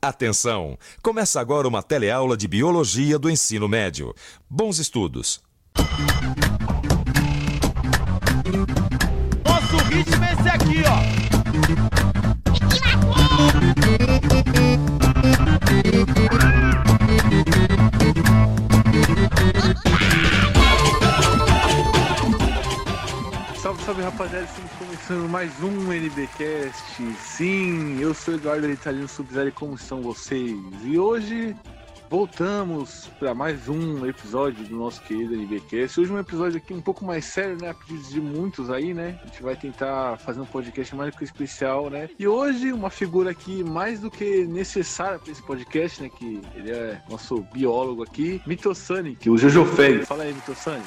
Atenção! Começa agora uma teleaula de Biologia do Ensino Médio. Bons estudos! Começando mais um NBcast. Sim, eu sou Eduardo Italino Subzero, como estão vocês? E hoje voltamos para mais um episódio do nosso querido NBcast. Hoje um episódio aqui um pouco mais sério, né? A pedido de muitos aí, né? A gente vai tentar fazer um podcast mais que especial, né? E hoje uma figura aqui mais do que necessária para esse podcast, né? Que ele é nosso biólogo aqui, Mitosani, que é o Jojo Feg. Fala aí, Mitosani.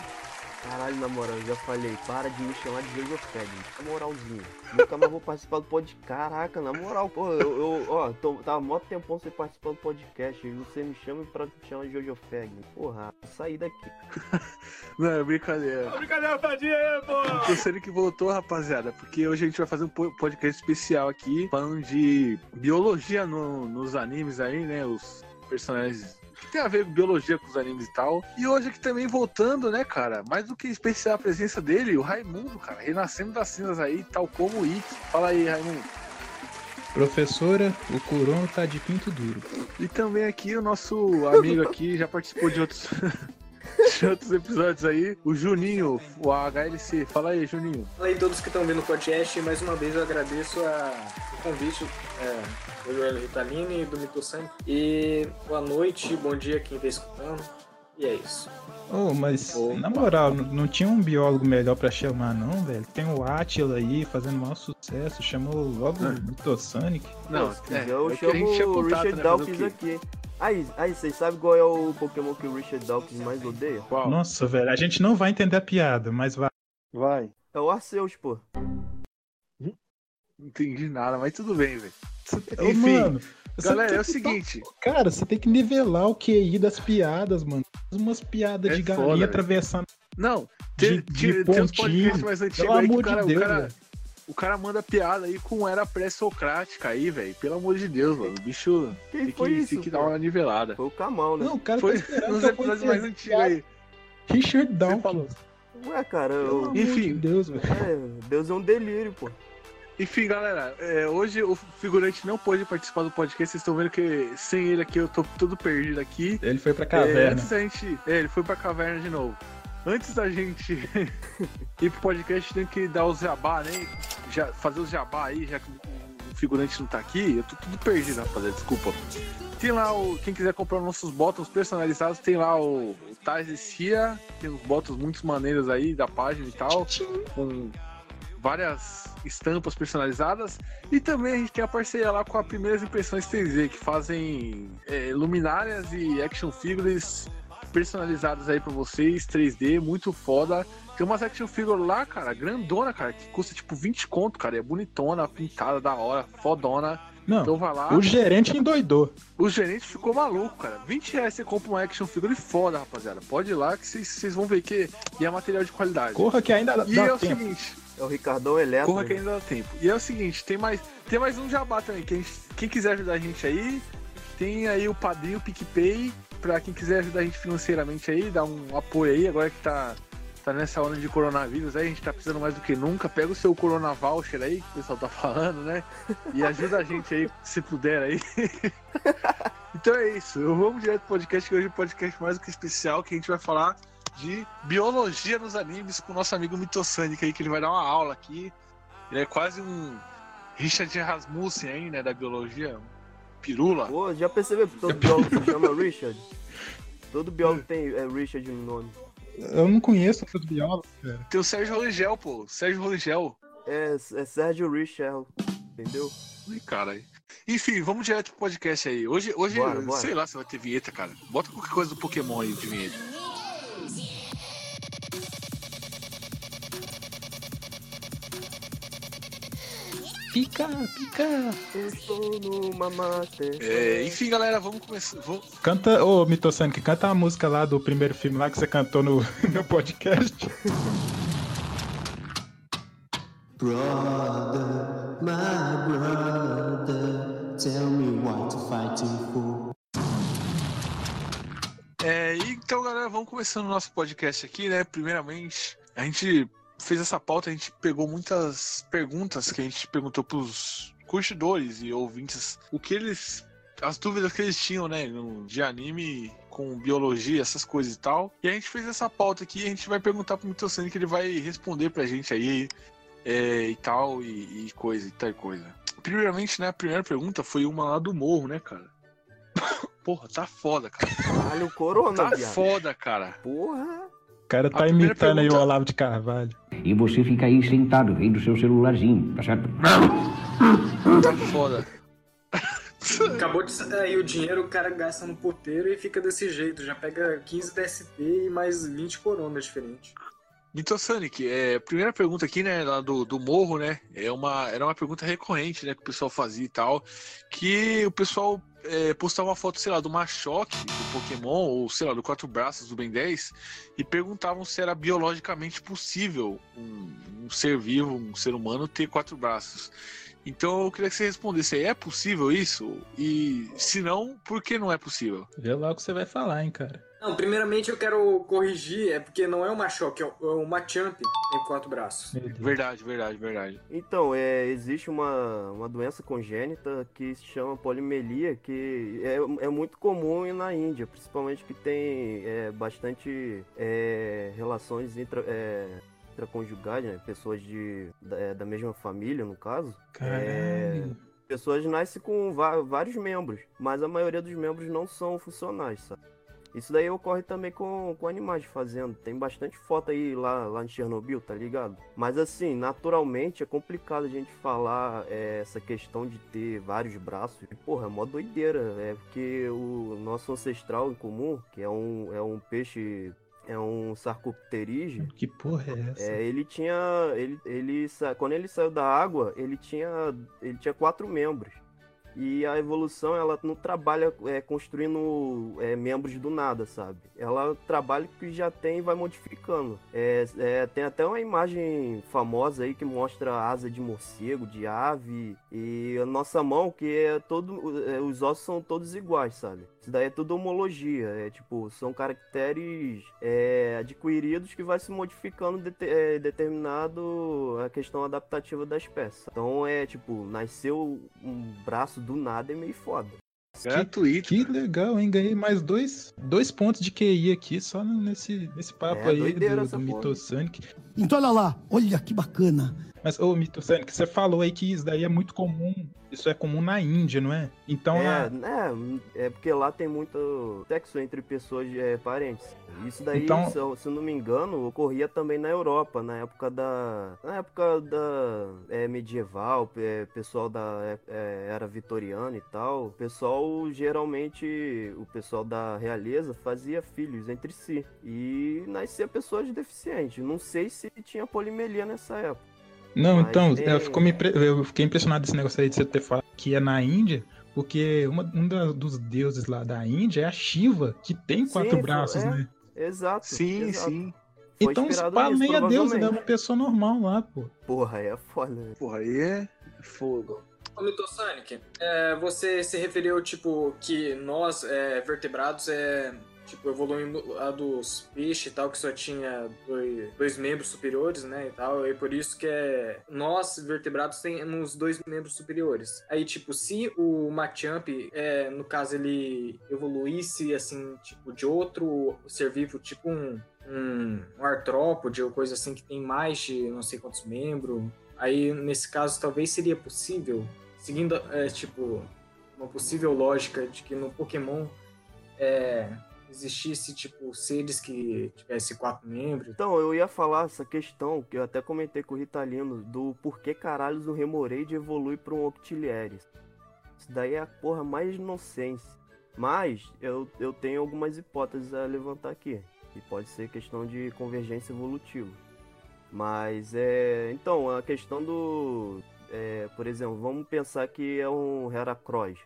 Caralho, na moral, eu já falei, para de me chamar de Jojo Fag, na moralzinha. Nunca mais vou participar do podcast. Caraca, na moral, pô, eu, eu ó, tô, tava mó tempão sem participar do podcast. E você me chama pra te chamar de Jojo Fag. Porra, sair daqui. Não, é brincadeira. Brincadeira, tadinha aí, pô. Terceiro que voltou, rapaziada, porque hoje a gente vai fazer um po- podcast especial aqui, falando de biologia no- nos animes aí, né? Os personagens tem a ver com biologia com os animes e tal. E hoje aqui também voltando, né, cara? Mais do que especial a presença dele, o Raimundo, cara, renascendo das cinzas aí, tal como o Ikki. Fala aí, Raimundo. Professora, o Curon tá de pinto duro. E também aqui o nosso amigo aqui, já participou de outros. de outros episódios aí, o Juninho, o HLC. Fala aí, Juninho. Fala aí todos que estão vendo o podcast, mais uma vez eu agradeço a- o convite é, do Joel Ritalini e do Mitosani. E boa noite, bom dia quem está escutando. E é isso. Oh, mas Opa. na moral, não, não tinha um biólogo melhor pra chamar, não, velho? Tem o Atila aí fazendo maior sucesso, chamou logo o Mitosonic. Não, é, eu é tinha chamo o Richard né, Dawkins aqui. Aí, aí, vocês sabem qual é o Pokémon que o Richard Dawkins mais odeia? Qual? Nossa, velho, a gente não vai entender a piada, mas vai. Vai. É o Arceus, pô. Não entendi nada, mas tudo bem, velho. Enfim, mano, galera, é o que- seguinte. Cara, você tem que nivelar o QI das piadas, mano. Faz Umas piadas É de foda, galinha atravessando. Não, tem, De- tem, de tem uns podcasts mais antigos aí que o amor de cara, Deus, o, cara, o cara manda piada aí com era pré-socrática aí, velho. Pelo amor de Deus, mano. O bicho Quem tem foi que, isso? tem que dar uma nivelada. Foi o Kamal, né? Não, o cara Foi tá nos episódios mais antigos aí. Richard Dawkins. falou. Ué, cara, eu... Enfim. de Deus, velho. É, Deus é um delírio, pô. Enfim, galera, é, hoje o figurante não pôde participar do podcast. Vocês estão vendo que sem ele aqui eu tô todo perdido aqui. Ele foi pra É, caverna. antes da gente. É, ele foi pra caverna de novo. Antes da gente ir pro podcast, tem que dar os jabá, né? Já, fazer os jabá aí, já que o figurante não tá aqui. Eu tô tudo perdido, rapaziada, desculpa. Tem lá o. Quem quiser comprar nossos botões personalizados, tem lá o, o Tais e Cia. Tem uns botões muito maneiros aí da página e tal. Com várias estampas personalizadas. E também a gente tem a parceria lá com a Primeiras Impressões 3D, que fazem é, luminárias e action figures personalizadas aí pra vocês, 3D, muito foda. Tem umas action figures lá, cara, grandona, cara, que custa tipo 20 conto, cara. É bonitona, pintada, da hora, fodona. Não, Então vai lá. o gerente endoidou. O gerente ficou maluco, cara. 20 reais você compra uma action figure foda, rapaziada. Pode ir lá que vocês vão ver que e é material de qualidade. Corra que ainda dá E é o tempo. seguinte, É o Ricardão Eletro. Corra que ainda dá tempo. E é o seguinte, tem mais, tem mais um jabá também. Quem, quem quiser ajudar a gente aí, tem aí o padrinho o PicPay, pra quem quiser ajudar a gente financeiramente aí, dar um apoio aí, agora que tá, tá nessa onda de coronavírus aí, a gente tá precisando mais do que nunca. Pega o seu Corona Voucher aí, que o pessoal tá falando, né? E ajuda a gente aí, se puder aí. então é isso, vamos direto pro podcast, que hoje é um podcast mais do que especial, que a gente vai falar de biologia nos animes com o nosso amigo Mitosanic aí, que ele vai dar uma aula aqui. Ele é quase um Richard Rasmussen aí, né, da biologia. Pirula. Pô, já percebeu que todo biólogo se chama Richard? Todo biólogo tem é, Richard no nome. Eu não conheço outros biólogos, cara. Tem o Sérgio Roligel, pô. Sérgio Roligel. É, é Sérgio Richard, entendeu? Ih, cara. Enfim, vamos direto pro podcast aí. Hoje, hoje Bora, bora. sei lá se vai ter vinheta, cara. Bota qualquer coisa do Pokémon aí de vinheta. Pica, pica. Eu estou numa master. É, enfim, galera, vamos começar. Vamos... Canta, ô Mitosanic, canta a música lá do primeiro filme lá que você cantou no, no podcast. Brother, my brother, tell me what you're fighting for. É, então, galera, vamos começando o nosso podcast aqui, né? Primeiramente, a gente fez essa pauta, a gente pegou muitas perguntas que a gente perguntou pros curtidores e ouvintes o que eles. as dúvidas que eles tinham, né? De anime com biologia, essas coisas e tal. E a gente fez essa pauta aqui e a gente vai perguntar pro Mitocene que ele vai responder pra gente aí é, e tal, e, e coisa e tal coisa. Primeiramente, né? A primeira pergunta foi uma lá do morro, né, cara? Porra, tá foda, cara. Caralho, o corona, Tá viado. foda, cara. Porra. O cara tá imitando aí o pergunta- Olavo de Carvalho. E você fica aí sentado vendo seu celularzinho, tá certo? Tá foda. Acabou de sair o dinheiro, o cara gasta no porteiro e fica desse jeito. Já pega 15 DST e mais 20 coronas diferentes. Mitosonic, é, primeira pergunta aqui, né, lá do, do morro, né, é uma, era uma pergunta recorrente, né, que o pessoal fazia e tal, que o pessoal é, postava uma foto, sei lá, do Machoque, do Pokémon, ou sei lá, do Quatro Braços, do Ben 10, e perguntavam se era biologicamente possível um, um ser vivo, um ser humano, ter quatro braços. Então eu queria que você respondesse aí, é possível isso? E se não, por que não é possível? Vê lá o que você vai falar, hein, cara. Não, primeiramente eu quero corrigir, é porque não é uma Machoke, é é o Machamp que tem quatro braços. Verdade, verdade, verdade. Então, é, existe uma, uma doença congênita que se chama polimelia, que é, é muito comum na Índia, principalmente que tem é, bastante é, relações intra, é, intraconjugais, né? Pessoas de, da, é, da mesma família, no caso. Caralho. Pessoas nascem com vários membros, mas a maioria dos membros não são funcionais, sabe? Isso daí ocorre também com, com animais de fazenda. Tem bastante foto aí lá, lá em Chernobyl, tá ligado? Mas assim, naturalmente é complicado a gente falar é, essa questão de ter vários braços. E, porra, é mó doideira. É porque o nosso ancestral em comum, que é um, é um peixe. É um sarcopterígeo. Que porra é essa? É, ele tinha. Ele, ele, quando ele saiu da água, ele tinha. Ele tinha quatro membros. E a evolução, ela não trabalha é, construindo é, membros do nada, sabe? Ela trabalha o que já tem e vai modificando. É, é, tem até uma imagem famosa aí que mostra asa de morcego, de ave, e a nossa mão, que é todo. é, os ossos são todos iguais, sabe? Isso daí é tudo homologia. É tipo, são caracteres é, adquiridos que vai se modificando é, determinado a questão adaptativa da espécie. Então é tipo, nasceu um braço do nada é meio foda. Gratuito. Que legal, hein? Ganhei mais dois, dois pontos de QI aqui só nesse, nesse papo É, aí do, do. Mitosonic. Então olha lá, olha que bacana. Mas, ô, Mitosonic, você falou aí que isso daí é muito comum. Isso é comum na Índia, não é? Então, É, a- né, é porque lá tem muito sexo entre pessoas é, parentes. Isso daí, Então- se, eu, se não me engano, ocorria também na Europa, na época da. Na época da é, medieval, é, pessoal da é, é, era vitoriana e tal. O pessoal geralmente. O pessoal da realeza fazia filhos entre si. E nascia pessoas deficientes. Não sei se tinha polimelia nessa época. Não, Mas então, tem- eu, ficou me impre- eu fiquei impressionado desse negócio aí de você ter falado que é na Índia, porque uma, um da- dos deuses lá da Índia é a Shiva, que tem quatro Sim, braços, é. né? Exato. Sim, exato. sim. Foi Então, se pá, nisso, nem é deus, né? É uma pessoa normal lá, pô. Porra, aí é foda. né? Porra, aí é fogo. Ô, Mitosonic, é, você se referiu, tipo, que nós, é, vertebrados, é, tipo, evoluindo a dos peixes e tal, que só tinha dois, dois membros superiores, né, e tal, e por isso que é, nós, vertebrados, temos dois membros superiores. Aí, tipo, se o Machamp, é, no caso, ele evoluísse, assim, tipo, de outro ser vivo, tipo um, um, um artrópode ou coisa assim, que tem mais de não sei quantos membros, Aí, nesse caso, talvez seria possível, seguindo, é, tipo, uma possível lógica de que no Pokémon é, existisse, tipo, seres que tivessem quatro membros. Então, eu ia falar essa questão, que eu até comentei com o Ritalino, do porquê caralhos o Remoraid evolui para um Octilleris. Isso daí é a porra mais inocência. Mas, eu, eu tenho algumas hipóteses a levantar aqui. E pode ser questão de convergência evolutiva. Mas, é... Então, a questão do... é, por exemplo, vamos pensar que é um Heracross.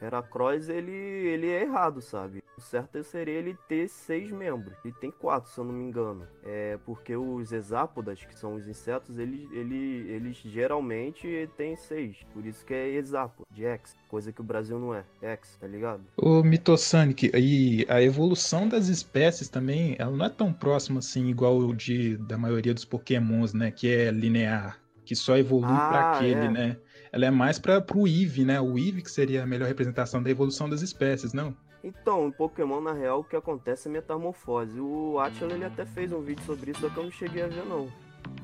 Heracross, ele, ele é errado, sabe? O certo seria ele ter seis membros. Ele tem quatro, se eu não me engano. É porque os hexápodas, que são os insetos, eles, ele, eles geralmente têm seis. Por isso que é hexápodo, de X. Coisa que o Brasil não é. X, tá ligado? O Mitosanic, e a evolução das espécies também, ela não é tão próxima assim, igual o de, da maioria dos pokémons, né? Que é linear. Que só evolui pra Ah, aquele, é. né? Ela é mais para pro Eevee, né? O Eevee que seria a melhor representação da evolução das espécies, não? Então, em Pokémon, na real, o que acontece é metamorfose. O Atila, ele até fez um vídeo sobre isso, só que eu não cheguei a ver, não.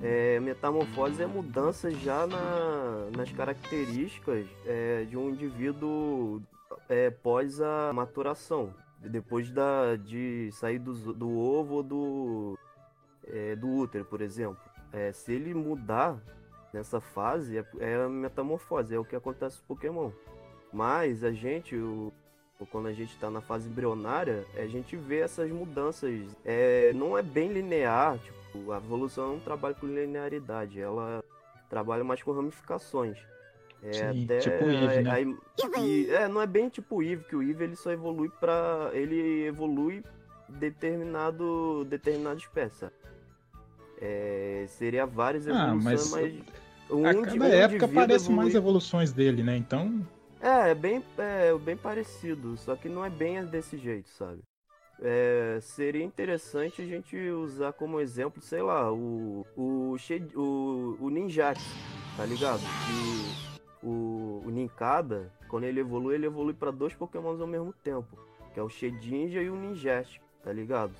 É, metamorfose é mudança já na- nas características é, de um indivíduo é, pós a maturação. Depois da, de sair do, do ovo ou do, é, do útero, por exemplo. É, se ele mudar nessa fase, é, é metamorfose, é o que acontece com Pokémon. Mas a gente, quando a gente está na fase embrionária, a gente vê essas mudanças. É, não é bem linear, tipo, a evolução não trabalha com linearidade, ela trabalha mais com ramificações. É Sim, até tipo o Eve, né? aí- e- é, não é bem tipo o Eve, que o Eve ele só evolui para ele evolui determinado determinada espécie. É, seria várias Ah, evoluções, mas mas, um a cada um época aparecem mais evolui- evoluções dele, né? Então, é, é bem, é bem parecido, só que não é bem desse jeito, sabe? É, seria interessante a gente usar como exemplo, sei lá, o o o, o Ninjax, tá ligado? Que o, o Ninkada, quando ele evolui, ele evolui pra dois Pokémons ao mesmo tempo, que é o Shedinja e o Ninjask, tá ligado?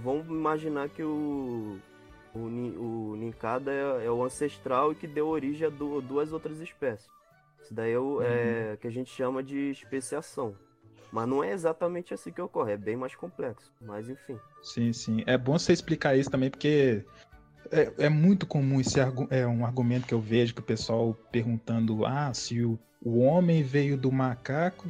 Vamos imaginar que o o, o Ninkada é, é o ancestral e que deu origem a du- duas outras espécies. Isso daí é o é, que a gente chama de especiação. Mas não é exatamente assim que ocorre, é bem mais complexo. Mas enfim. sim, sim. É bom você explicar isso também, porque é, é muito comum esse é um argumento que eu vejo que o pessoal perguntando: ah, se o, o homem veio do macaco.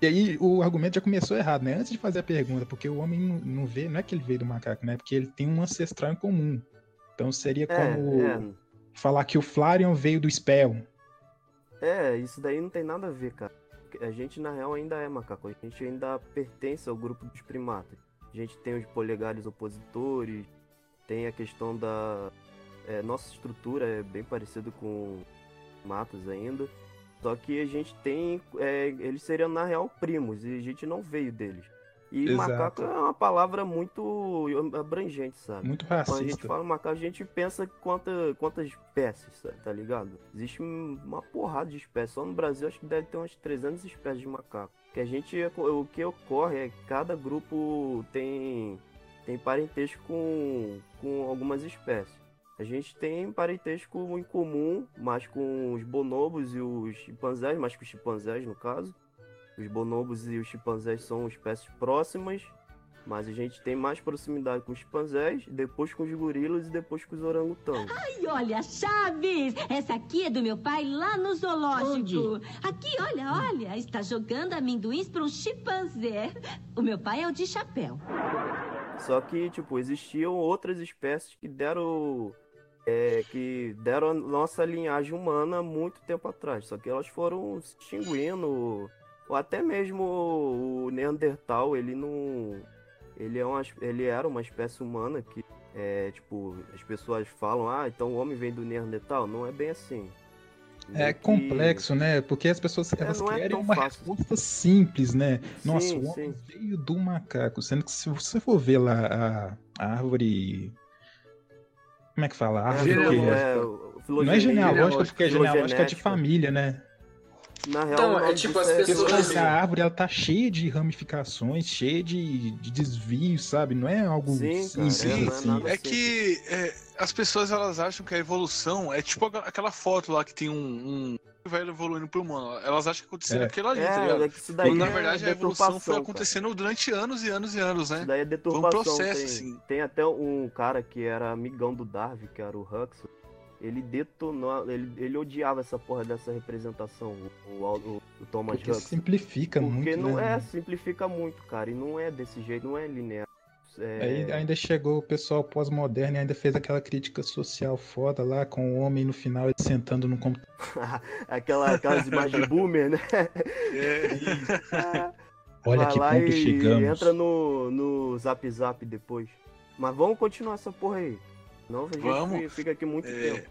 E aí o argumento já começou errado, né? Antes de fazer a pergunta, porque o homem não, não vê, não é que ele veio do macaco, né? Porque ele tem um ancestral em comum. Então seria É, como é, falar que o Flareon veio do Spell. É, isso daí não tem nada a ver, cara. A gente na real ainda é macaco, a gente ainda pertence ao grupo dos primatas. A gente tem os polegares opositores, tem a questão da. é, nossa estrutura é bem parecida com matos ainda. Só que a gente tem. é, eles seriam na real primos e a gente não veio deles. E Exato. macaco é uma palavra muito abrangente, sabe? Muito Quando a gente racista. fala macaco, a gente pensa quanta, quantas espécies, sa- tá ligado? Existe um- uma porrada de espécies. Só no Brasil acho que deve ter umas 300 espécies de macaco. Que a gente, o que ocorre é que cada grupo tem, tem parentesco com, com algumas espécies. A gente tem parentesco em comum, mais com os bonobos e os chimpanzés, mais com os chimpanzés no caso. Os bonobos e os chimpanzés são espécies próximas, mas a gente tem mais proximidade com os chimpanzés, depois com os gorilas e depois com os orangotangos. Ai, olha, Chaves! Essa aqui é do meu pai lá no zoológico. Aqui, olha, olha, está jogando amendoins para um chimpanzé. O meu pai é o de chapéu. Só que, tipo, existiam outras espécies que deram. é, que deram a nossa linhagem humana há muito tempo atrás. Só que elas foram se extinguindo. Ou até mesmo o Neandertal, ele não. Ele, é uma, ele era uma espécie humana que. É, tipo, as pessoas falam, ah, então o homem vem do Neandertal. Não é bem assim. É que- complexo, né? Porque as pessoas elas não é querem tão uma fácil. resposta simples, né? Nossa, Sim, o homem sim. veio do macaco. Sendo que se você for ver lá a, a árvore. Como é que fala? A É, árvore filo- que- é, Não é genealógica, porque é genealógica de família, né? Na real, Então, é tipo as é pessoas- a árvore ela tá cheia de ramificações, cheia de, de desvios, sabe? Não é algo Sim, cara, simples é, não é assim. nada É que é, as pessoas elas acham que a evolução é tipo aquela- foto lá que tem um, um vai evoluindo pro humano. Elas acham que aconteceu É. aquilo ali, tá É, ligado? é que isso daí Quando, na é verdade a evolução foi deturpação, cara. acontecendo durante anos e anos e anos, né? Isso daí é Foi um deturpação. processo, tem, assim. tem até um cara que era amigão do Darwin, que era o Huxley. Ele detonou, ele, ele odiava essa porra dessa representação, o, o, o- Thomas Porque Huxley. simplifica Porque muito, não né? é, simplifica muito, cara, e não é desse jeito, não é linear. É, Aí ainda chegou o pessoal pós-moderno e ainda fez aquela crítica social foda lá, com o homem no final ele sentando no computador. aquela, aquelas imagens boomer, né? É, Olha Vai que lá ponto e chegamos. entra no, no Zap Zap depois. Mas vamos continuar essa porra aí. A gente Vamos. fi- fica aqui muito É, tempo.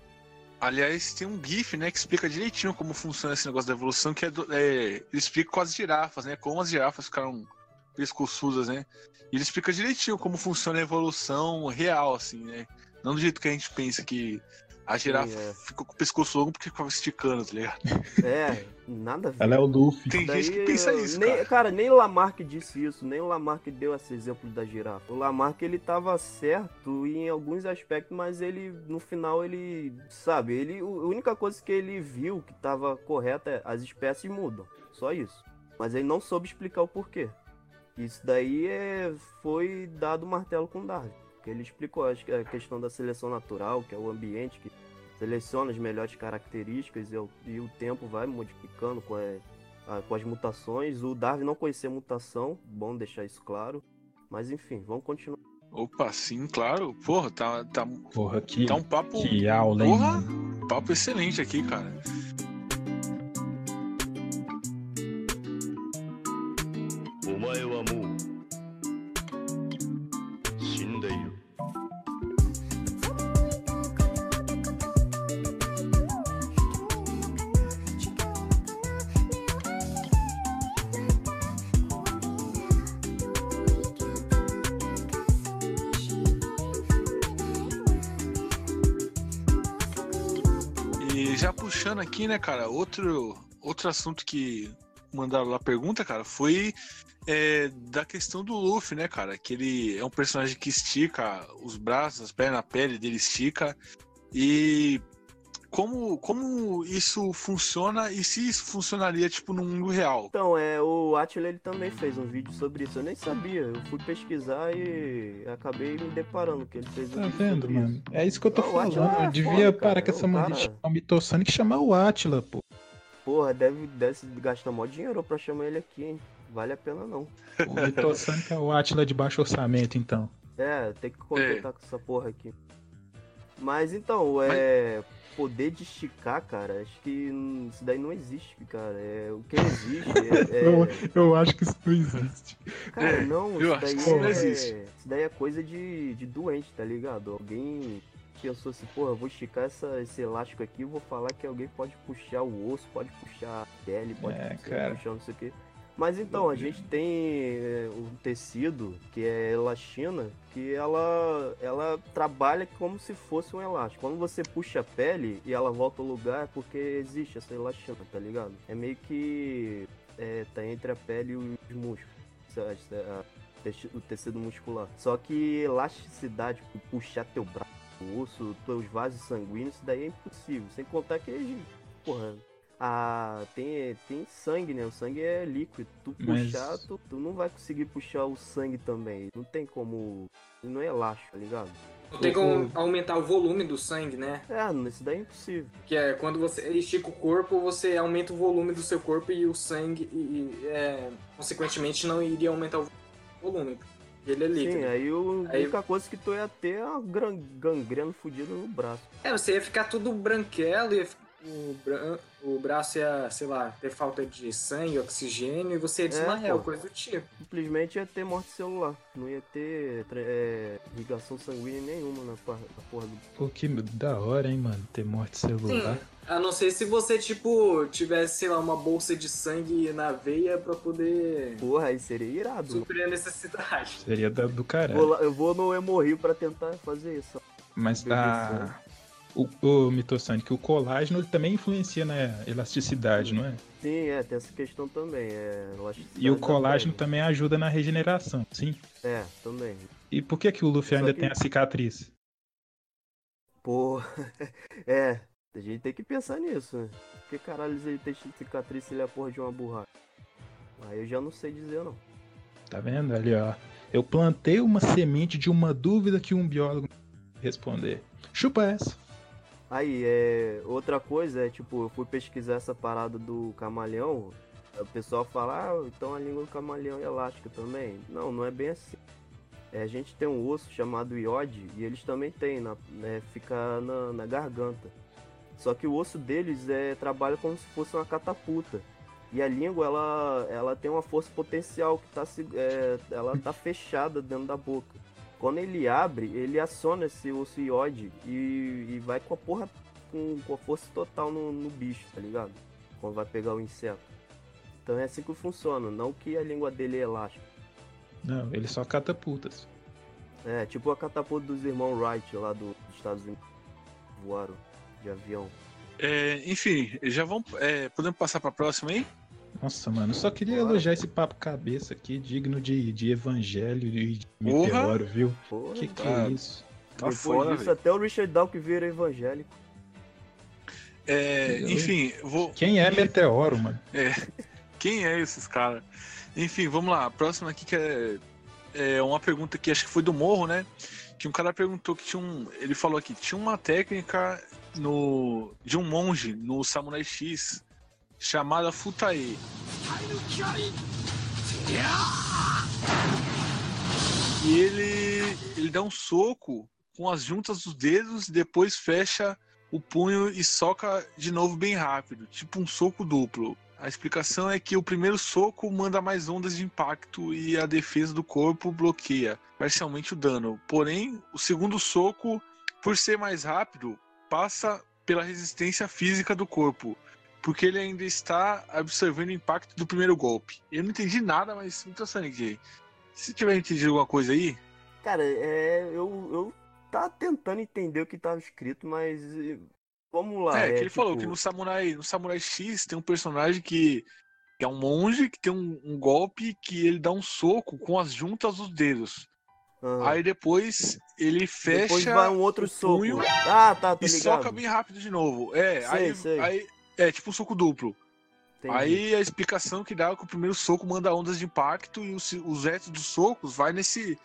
Aliás, tem um GIF, né, que explica direitinho como funciona esse negócio da evolução, que é, do- é, ele explica com as girafas, né? Como as girafas ficaram pescoçudas, né? E ele explica direitinho como funciona a evolução real, assim, né? Não do jeito que a gente pensa que a girafa é. ficou com o pescoço longo porque ficava esticando, tá ligado? É, nada a ver. Ela é o Luffy. Tem Daí, gente que pensa eu- isso, nem, cara. cara. nem o Lamarck disse isso, nem o Lamarck deu esse exemplo da girafa. O Lamarck ele tava certo em alguns aspectos, mas ele no final ele, sabe, ele a única coisa que ele viu que tava correta é as espécies mudam, só isso. Mas ele não soube explicar o porquê. Isso daí é, foi dado o martelo com Darwin, que ele explicou acho que a questão da seleção natural, que é o ambiente que seleciona as melhores características e, o- e o tempo vai modificando com, a- a- com as mutações. O Darwin não conhecia mutação, bom deixar isso claro. Mas enfim, vamos continuar. Opa, sim, claro. Porra, tá, tá, Porra, que, tá um papo. que aula, hein? Porra, papo excelente aqui, cara. Aqui, né, cara, outro, outro assunto que mandaram lá pergunta, cara, foi é, da questão do Luffy, né, cara? Que ele é um personagem que estica os braços, as pernas, a pele dele estica. E como, como isso funciona e se isso funcionaria, tipo, no mundo real? Então, é, o Atila ele também fez um vídeo sobre isso. Eu nem sabia. Eu fui pesquisar e acabei me deparando que ele fez um Tá vídeo vendo, sobre mano? isso. É isso que eu tô Não, o falando. É Eu devia foda, parar com essa mania de chamar o e chamar o Atila, pô. Porra, deve, deve gastar mó dinheiro pra chamar ele aqui, hein? Vale a pena não. O Mitossonic é o Atila de baixo orçamento, então. É, tem que contentar com essa porra aqui. Mas então, é. Poder de esticar, cara, acho que isso daí não existe, cara. É, o que existe é. é- Eu, eu acho que isso não existe. Cara, não, eu isso acho daí, que isso não é, existe. isso daí é coisa de, de doente, tá ligado? Alguém pensou assim, porra, eu vou esticar essa, esse elástico aqui, vou falar que alguém pode puxar o osso, pode puxar a pele, pode É, puxar, cara. puxar não sei o quê. Mas então, a gente tem é, um tecido, que é elastina, que ela, ela trabalha como se fosse um elástico. Quando você puxa a pele e ela volta ao lugar, é porque existe essa elastina, tá ligado? É meio que é, tá entre a pele e os músculos. o tecido muscular. Só que elasticidade, tipo, puxar teu braço, o osso, teus vasos sanguíneos, isso daí é impossível. Sem contar que, porra, a, tem, tem sangue, né? O sangue é líquido. Tu Mas- puxar, tu, tu não vai conseguir puxar o sangue também. Não tem como. Não é elástico, tá ligado? Não tem como aumentar o volume do sangue, né? É, isso daí é impossível. Que é quando você estica o corpo, você aumenta o volume do seu corpo e o sangue, e, e, é, consequentemente, não iria aumentar o volume. porque Ele é líquido. Sim, aí o- a Aí- única coisa que tu ia ter é uma gangrena fodida no braço. É, você ia ficar tudo branquelo, ia, fi- o, braço ia, sei lá, ter falta de sangue, oxigênio, e você ia desmaiar, pô. coisa do tipo. Simplesmente ia ter morte celular. Não ia ter é, irrigação sanguínea nenhuma na, porra do. Pô, que da hora, hein, mano, ter morte celular. Sim, a não ser se você, tipo, tivesse, sei lá, uma bolsa de sangue na veia pra poder Porra, aí seria irado. mano. suprir a necessidade. Seria da- do Vou caralho. lá- eu vou no Hemorrio pra tentar fazer isso. Mas Beber a... O, o Mitossonic, o colágeno também influencia na elasticidade, não é? Sim, é, tem essa questão também. É, E o colágeno pele. também ajuda na regeneração, sim. É, também. E por que que o Luffy Só ainda que- tem a cicatriz? Pô, é, a gente tem que pensar nisso, né? Por que caralho ele tem cicatriz se ele é a porra de uma borracha? Aí eu já não sei dizer não. Tá vendo ali, ó? Eu plantei uma semente de uma dúvida que um biólogo responder. Chupa essa. Aí, é. Outra coisa é, tipo, eu fui pesquisar essa parada do camaleão. O pessoal fala, ah, então a língua do camaleão é elástica também. Não, não é bem assim. É, a gente tem um osso chamado iode e eles também têm, na, né, fica na, na garganta. Só que o osso deles é, trabalha como se fosse uma catapulta. E a língua, ela, ela tem uma força potencial que tá, é, ela tá fechada dentro da boca. Quando ele abre, ele aciona esse osso iode e, e vai com a porra, com, com a força total no, no bicho, tá ligado? Quando vai pegar o inseto. Então é assim que funciona, não que a língua dele é elástica. Não, ele só catapultas. É, tipo a catapulta dos irmãos Wright lá do- dos Estados Unidos. Voaram de avião. É, enfim, já vamos. é, podemos passar pra próxima aí? Nossa, mano, eu só queria Bora. elogiar esse papo cabeça aqui, digno de, de evangelho e de Porra! meteoro, viu? Porra, Que que tá. é isso? Tá Depois fora, disso, até o Richard Dawkins vira evangélico. É, enfim, vou. Quem é meteoro, mano? Quem é esses caras? Enfim, vamos lá. A próxima aqui que é, é uma pergunta que acho que foi do Morro, né? Que um cara perguntou que tinha um. Ele falou aqui, tinha uma técnica no de um monge no Samurai X chamada Futae. E ele, ele dá um soco com as juntas dos dedos e depois fecha o punho e soca de novo bem rápido, tipo um soco duplo. A explicação é que o primeiro soco manda mais ondas de impacto e a defesa do corpo bloqueia parcialmente o dano. Porém, o segundo soco, por ser mais rápido, passa pela resistência física do corpo, porque ele ainda está absorvendo o impacto do primeiro golpe. Eu não entendi nada, mas muito Sonic. Se tiver entendido alguma coisa aí, Cara, é. Eu, eu tava tentando entender o que tava escrito, mas. Vamos lá. é, que ele falou tipo, que no Samurai, no Samurai X tem um personagem que, que é um monge que tem um, um golpe que ele dá um soco com as juntas dos dedos. aham. Aí depois ele fecha Depois vai um outro soco. Ah, tá, tô e ligado. soca bem rápido de novo. É, Sei, aí, sei. aí é tipo um soco duplo. Entendi. Aí a explicação que dá é que o primeiro soco manda ondas de impacto e os, os restos dos socos vai nesse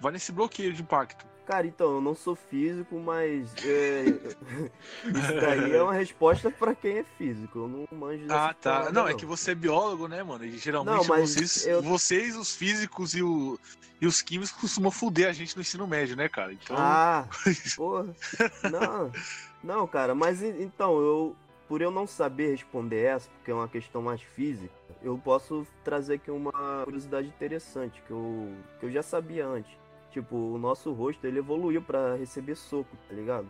vai nesse bloqueio de impacto. Cara, então, eu não sou físico, mas. é, Isso daí é uma resposta pra quem é físico. Eu não manjo Ah, tá. parada, Não, é que você é biólogo, né, mano? E geralmente Não, mas vocês, eu- vocês, os físicos e, o, e os químicos costumam fuder a gente no ensino médio, né, cara? Então. Ah, porra. Não, não, cara, mas então, eu. Por eu não saber responder essa, porque é uma questão mais física, eu posso trazer aqui uma curiosidade interessante que eu, que eu já sabia antes. Tipo, o nosso rosto ele evoluiu pra receber soco, tá ligado?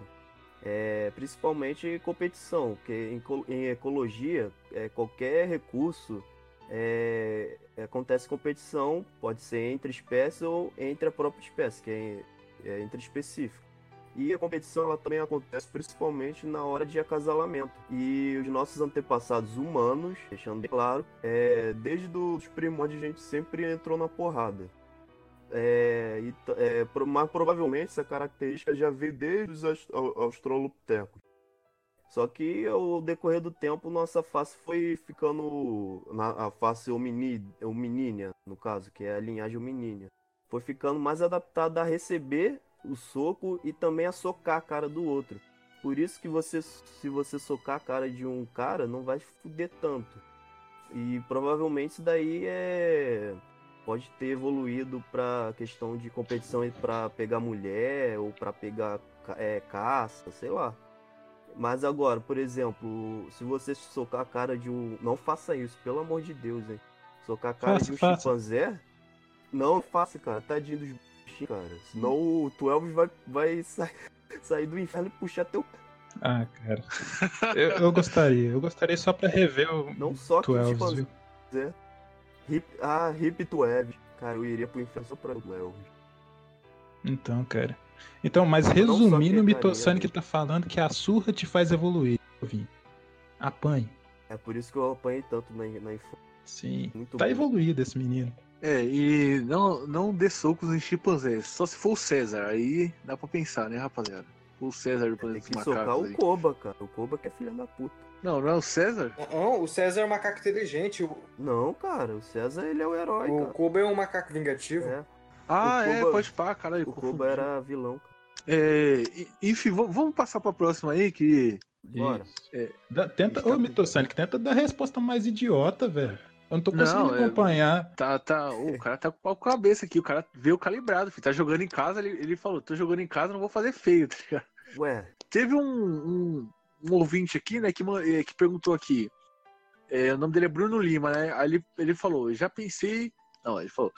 É, principalmente em competição, que em ecologia, é, qualquer recurso é, acontece competição, pode ser entre espécies ou entre a própria espécie, que é, é entre específico. E a competição ela também acontece principalmente na hora de acasalamento. E os nossos antepassados humanos, deixando bem claro, é, desde os primórdios a gente sempre entrou na porrada. É, e é, mas provavelmente essa característica já veio desde os aus- au- australopitecos. Só que ao decorrer do tempo nossa face foi ficando na a face hominínia, no caso, que é a linhagem hominínia, foi ficando mais adaptada a receber o soco e também a socar a cara do outro. Por isso que você se você socar a cara de um cara, não vai fuder tanto. E provavelmente isso daí é pode ter evoluído pra questão de competição para pegar mulher ou pra pegar é, caça, sei lá. Mas agora, por exemplo, se você socar a cara de um. Não faça isso, pelo amor de Deus, hein? Socar a cara Faça, de um faça. chimpanzé? Não faça, cara. Tadinho dos cara. Senão o tu Elvis vai, vai sa- sair do inferno e puxar teu. Ah, cara. Eu, eu gostaria. Eu gostaria só pra rever o Não só que o 12, chimpanzé. viu? Hip, ah, hip Elvis. Cara, eu iria pro inferno só pra o Elvis. Então, cara. Então, mas Eu resumindo, o quebraria, Mitosani que tá falando que a surra te faz evoluir. Vim. Apanhe. É por isso que eu apanhei tanto na, na infância. Sim. Muito Tá bom. evoluído esse menino. É, e não, não dê socos em chimpanzés. Só se for o César. Aí dá pra pensar, né, rapaziada? O César do Tem Planeta que dos socar o aí. Koba, cara. O Koba que é filha da puta. Não, não é o César? Não, o César é um macaco inteligente. O, Não, cara. O César, ele é o herói, o cara. Koba é um macaco vingativo. É. Ah, é, Koba- pode pá, caralho. O. Koba era vilão, cara. É, enfim, vamos passar pra próxima aí, que. Bora. Isso. Dá- tenta, Tá ô Mitosani, tenta dar a resposta mais idiota, velho. Eu não tô conseguindo Não, é- acompanhar. Tá, tá. o cara tá com o pau com a cabeça aqui. O cara veio calibrado, filho. Tá jogando em casa. Ele, ele falou: tô jogando em casa, não vou fazer feio, tá ligado? Ué, Teve um, um, um ouvinte aqui, né, que, eh, que perguntou aqui. é, o nome dele é Bruno Lima, né? Aí ele, ele falou, já pensei. Não, ele falou.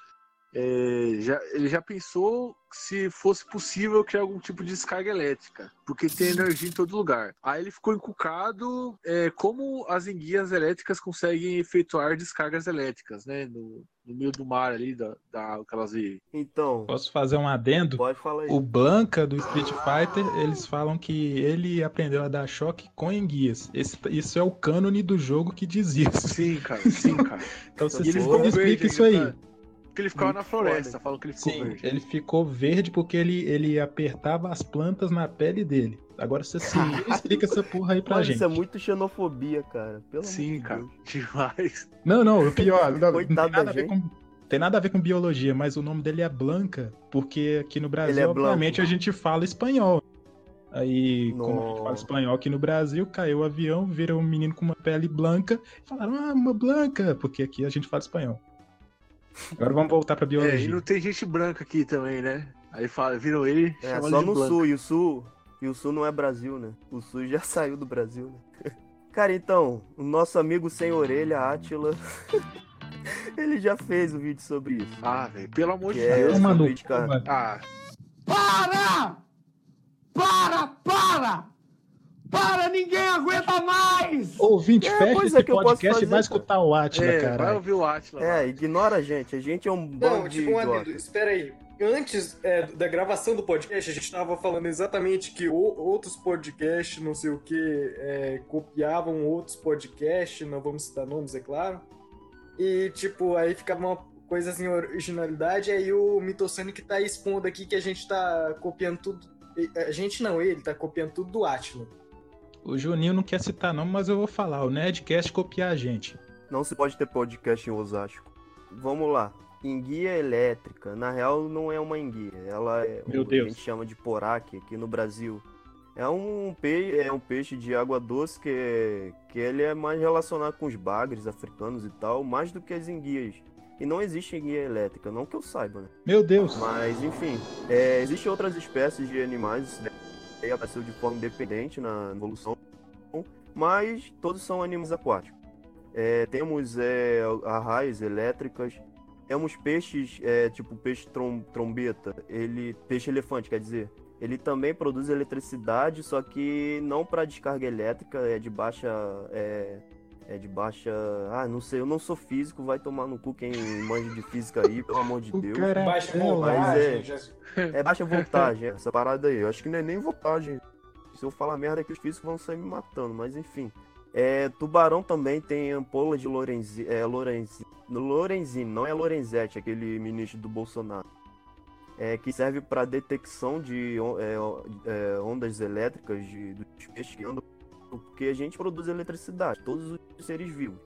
É, já, ele já pensou se fosse possível criar algum tipo de descarga elétrica, porque tem energia em todo lugar. Aí ele ficou encucado é, como as enguias elétricas conseguem efetuar descargas elétricas, né? No, no meio do mar ali, da, da que elas vivem. Então, Posso fazer um adendo? pode falar aí. O Blanca do Street Fighter, eles falam que ele aprendeu a dar choque com enguias. Esse, isso é o cânone do jogo que diz isso. Sim, cara, sim, cara. Então você E ficou me explica isso aí. tá? Porque ele ficava Muito na floresta, foda. falam que ele ficou Sim, verde. ele ficou verde porque ele, ele apertava as plantas na pele dele. Agora você se explica essa porra aí pra Mano, gente. isso é muito xenofobia, cara. Pelo Sim, cara, Deus. demais. Não, não, o pior, não, não tem nada da a ver com tem nada a ver com biologia, mas o nome dele é Blanca, porque aqui no Brasil, é obviamente, branco. a gente fala espanhol. Aí, como a gente fala espanhol aqui no Brasil, caiu o avião, vira um menino com uma pele branca, e falaram, ah, uma branca, porque aqui a gente fala espanhol. Agora vamos voltar pra É, e biologia. não tem gente branca aqui também, né? Aí fala, viram ele, É, só ele de no Blanca. sul, e o sul. E o sul não é Brasil, né? O sul já saiu do Brasil, né? Cara, então, o nosso amigo sem orelha, Átila, ele já fez um vídeo sobre isso. Ah, velho, pelo amor de é Deus. Cu, mano. Ah, Para! Para! Para! Para! Ninguém aguenta mais! Ouvinte, É, fecha esse é podcast e fazer, vai escutar o Atila, é, vai cara. ouvir o Atila. É, ignora a gente. A gente é um Não, bando de tipo um adendo. Espera aí. Antes é, da gravação do podcast, a gente tava falando exatamente que o- outros podcasts, não sei o que, copiavam outros podcasts, não vamos citar nomes, é claro. E, tipo, aí ficava uma coisa assim, originalidade, aí o Mitosonic tá expondo aqui que a gente tá copiando tudo. A gente não, ele tá copiando tudo do Atila. O Juninho não quer citar não, mas eu vou falar. O Nerdcast copia a gente. Não se pode ter podcast em Osasco. Vamos lá. Enguia elétrica. Na real, não é uma enguia. Ela é Meu o que Deus. a gente chama de poraque aqui no Brasil. É um, pe... é um peixe de água doce que, que ele é mais relacionado com os bagres africanos e tal, mais do que as enguias. E não existe enguia elétrica, não que eu saiba, né? Meu Deus. Mas, enfim, é, existem outras espécies de animais, daí apareceu de forma independente na evolução, mas todos são animais aquáticos. É, temos é, arraias elétricas, temos peixes, é, tipo peixe trom- trombeta, ele, peixe elefante, quer dizer, ele também produz eletricidade, só que não para descarga elétrica, é de baixa. É, é de baixa. Ah, não sei, eu não sou físico, vai tomar no cu quem manja de física aí, pelo amor de Deus. cara Baixa é lá. mas é- voltagem, já- É baixa voltagem, essa parada aí. Eu acho que não é nem voltagem. Se eu falar merda aqui, os físicos vão sair me matando, mas enfim. É, tubarão também tem ampola de Lorenzi, é, Lorenzi, Lorenzini, não é Lorenzetti, aquele ministro do Bolsonaro. É, que serve para detecção de é, é, ondas elétricas de, dos peixes que andam, porque a gente produz eletricidade, todos os seres vivos.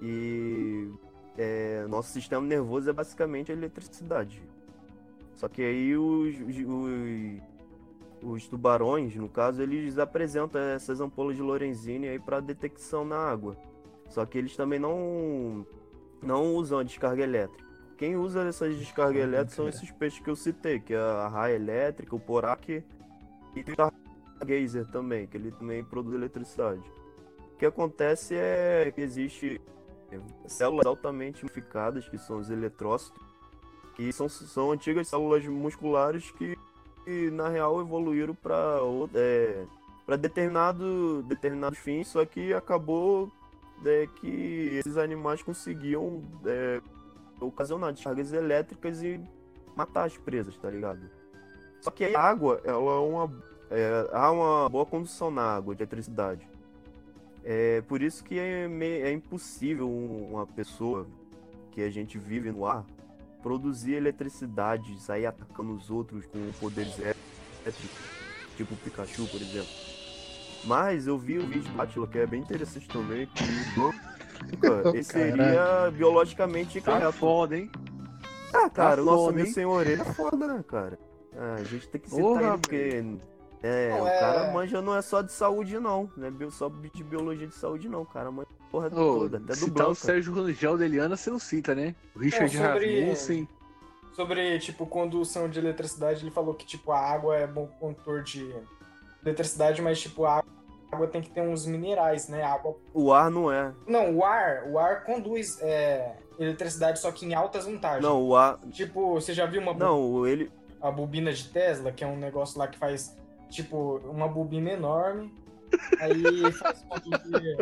E é, nosso sistema nervoso é basicamente a eletricidade. Só que aí os, os, os tubarões, no caso, eles apresentam essas ampolas de Lorenzini aí para detecção na água. Só que eles também não, não usam a descarga elétrica. Quem usa essas descargas Ah, elétricas são esses peixes que eu citei, que é a raia elétrica, o poraque e o geyser também, que ele também produz eletricidade. O que acontece é que existe células altamente modificadas, que são os eletrócitos, que são, são antigas células musculares que, que, na real evoluíram para é, para determinado determinados fins, só que acabou é, que esses animais conseguiam é, ocasionar descargas elétricas e matar as presas, tá ligado? Só que a água, ela é uma é, há uma boa condução na água de eletricidade. É por isso que é, é impossível um- uma pessoa que a gente vive no ar produzir eletricidade, sair atacando os outros com poderes elétricos, tipo o Pikachu, por exemplo. Mas eu vi o vídeo do Atila, que é bem interessante também, que nunca ele seria biologicamente Tá correto. foda, hein? Ah, cara, Tá o nosso foda, amigo hein? sem orelha é foda, né, cara? Ah, a gente tem que citar Porra, ele, porque. É, Não, o é- cara manja não é só de saúde, não. Não é bio- só de biologia de saúde, não. O cara manja porra Ô, toda, até do o Blanca. Sérgio Rangel da Eliana, você não cita, né? O Richard Não, sobre- Rasmussen. Sobre, tipo, condução de eletricidade, ele falou que, tipo, a água é bom condutor de eletricidade, mas, tipo, a água tem que ter uns minerais, né? A água. O ar não é. Não, o ar, o ar conduz é, eletricidade, só que em altas voltagens. Não, o ar. Tipo, você já viu uma bu- Não, ele. a bobina de Tesla, que é um negócio lá que faz, tipo, uma bobina enorme. Aí faz de...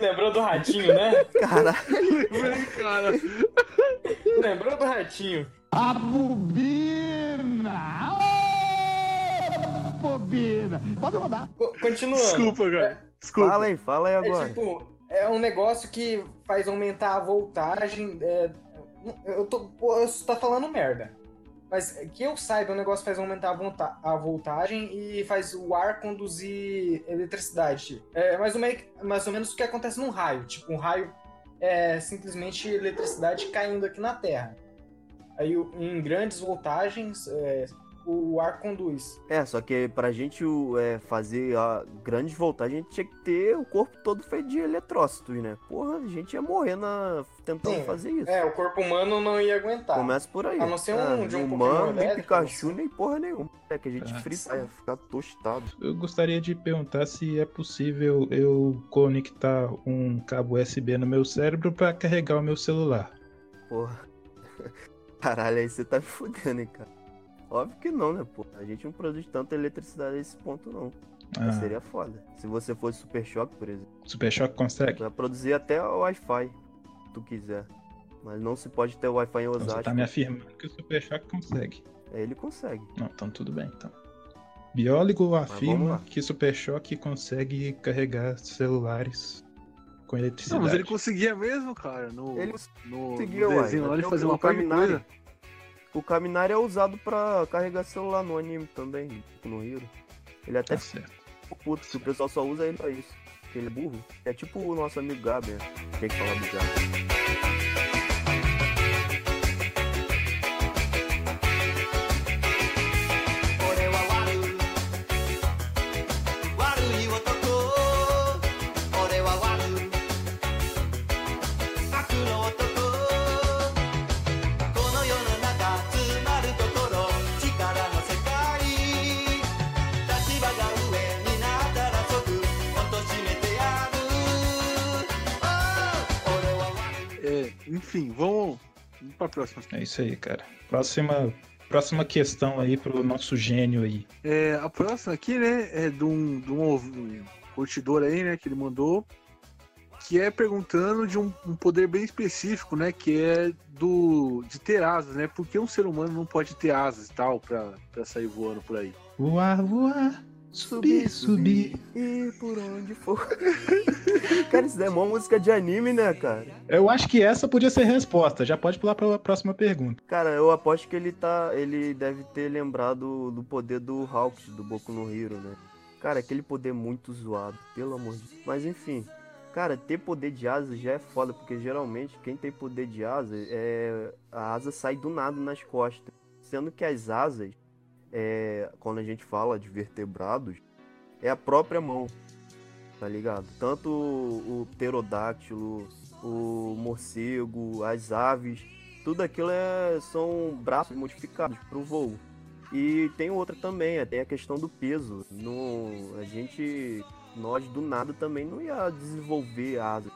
Lembrou do ratinho, né? Caralho. cara. Lembrou do ratinho. A bobina! Ô, bobina! Pode rodar. Co- Continuando. Desculpa, cara. Desculpa. Fala aí, fala aí É agora. tipo, é um negócio que faz aumentar a voltagem. é, eu tô, pô, eu tô falando merda. Mas que eu saiba, o negócio faz aumentar a, volta- a voltagem e faz o ar conduzir eletricidade. É mais ou, menos, mais ou menos o que acontece num raio. Tipo, um raio é simplesmente eletricidade caindo aqui na Terra. Aí em grandes voltagens, é, o ar conduz. É, só que pra gente é, fazer a grandes voltagens, a gente tinha que ter o corpo todo feito de eletrócitos, né? Porra, a gente ia morrer na... tentando Sim, fazer isso. É, o corpo humano não ia aguentar. Começa por aí. A não ser um Ah, de um humano, nem elétrico, Pikachu, nem porra nenhuma. É que a gente Ah, frita, ia ficar tostado. Eu gostaria de perguntar se é possível eu conectar um cabo USB no meu cérebro para carregar o meu celular. Porra. Caralho, aí você tá me fudendo, hein, cara. Óbvio que não, né, pô? A gente não produz tanta eletricidade a esse ponto, não. Mas Ah. seria foda. Se você fosse Super Choque, por exemplo, Super Choque consegue? vai produzir até o Wi-Fi, se tu quiser. Mas não se pode ter Wi-Fi em Então, Osasco. você tá me afirmando que o Super Choque consegue. É, Ele consegue. Não, então tudo bem, então. Biólogo afirma que Super Choque consegue carregar celulares com Não, eletricidade. mas ele conseguia mesmo, cara. No, Ele no, conseguia, no uai. desenho lá ele fazia o uma coisa. O Kaminari é usado pra carregar celular no anime também, tipo no Hero. Ele até Tá certo. puto, que o pessoal só usa ele pra isso. Porque ele é burro. É tipo o nosso amigo Gabi, né? Tem que falar do Gabi. Enfim, vamos, vamos pra próxima. É isso aí, cara. Próxima, próxima questão aí pro nosso gênio aí. É, a próxima aqui, né, é de um, de um curtidor aí, né, que ele mandou, que é perguntando de um, um poder bem específico, né, que é do de ter asas, né? Por que um ser humano não pode ter asas e tal pra, pra sair voando por aí? Voar, voar, subir, subir. E por onde for. cara, isso é uma música de anime, né, cara? Eu acho que essa podia ser a resposta. Já pode pular pra próxima pergunta. Cara, eu aposto que ele tá. Ele deve ter lembrado do poder do Hawks, do Boku no Hero, né? Cara, aquele poder muito zoado, pelo amor de Deus. Mas enfim. Cara, ter poder de asa já é foda, porque geralmente quem tem poder de asa é. A asa sai do nada nas costas. Sendo que as asas, é, quando a gente fala de vertebrados, é a própria mão. Tá ligado? Tanto o, o pterodáctilo, o morcego, as aves, tudo aquilo é, são braços modificados pro voo. E tem outra também, é, tem a questão do peso. No, a gente, nós do nada também não ia desenvolver asas.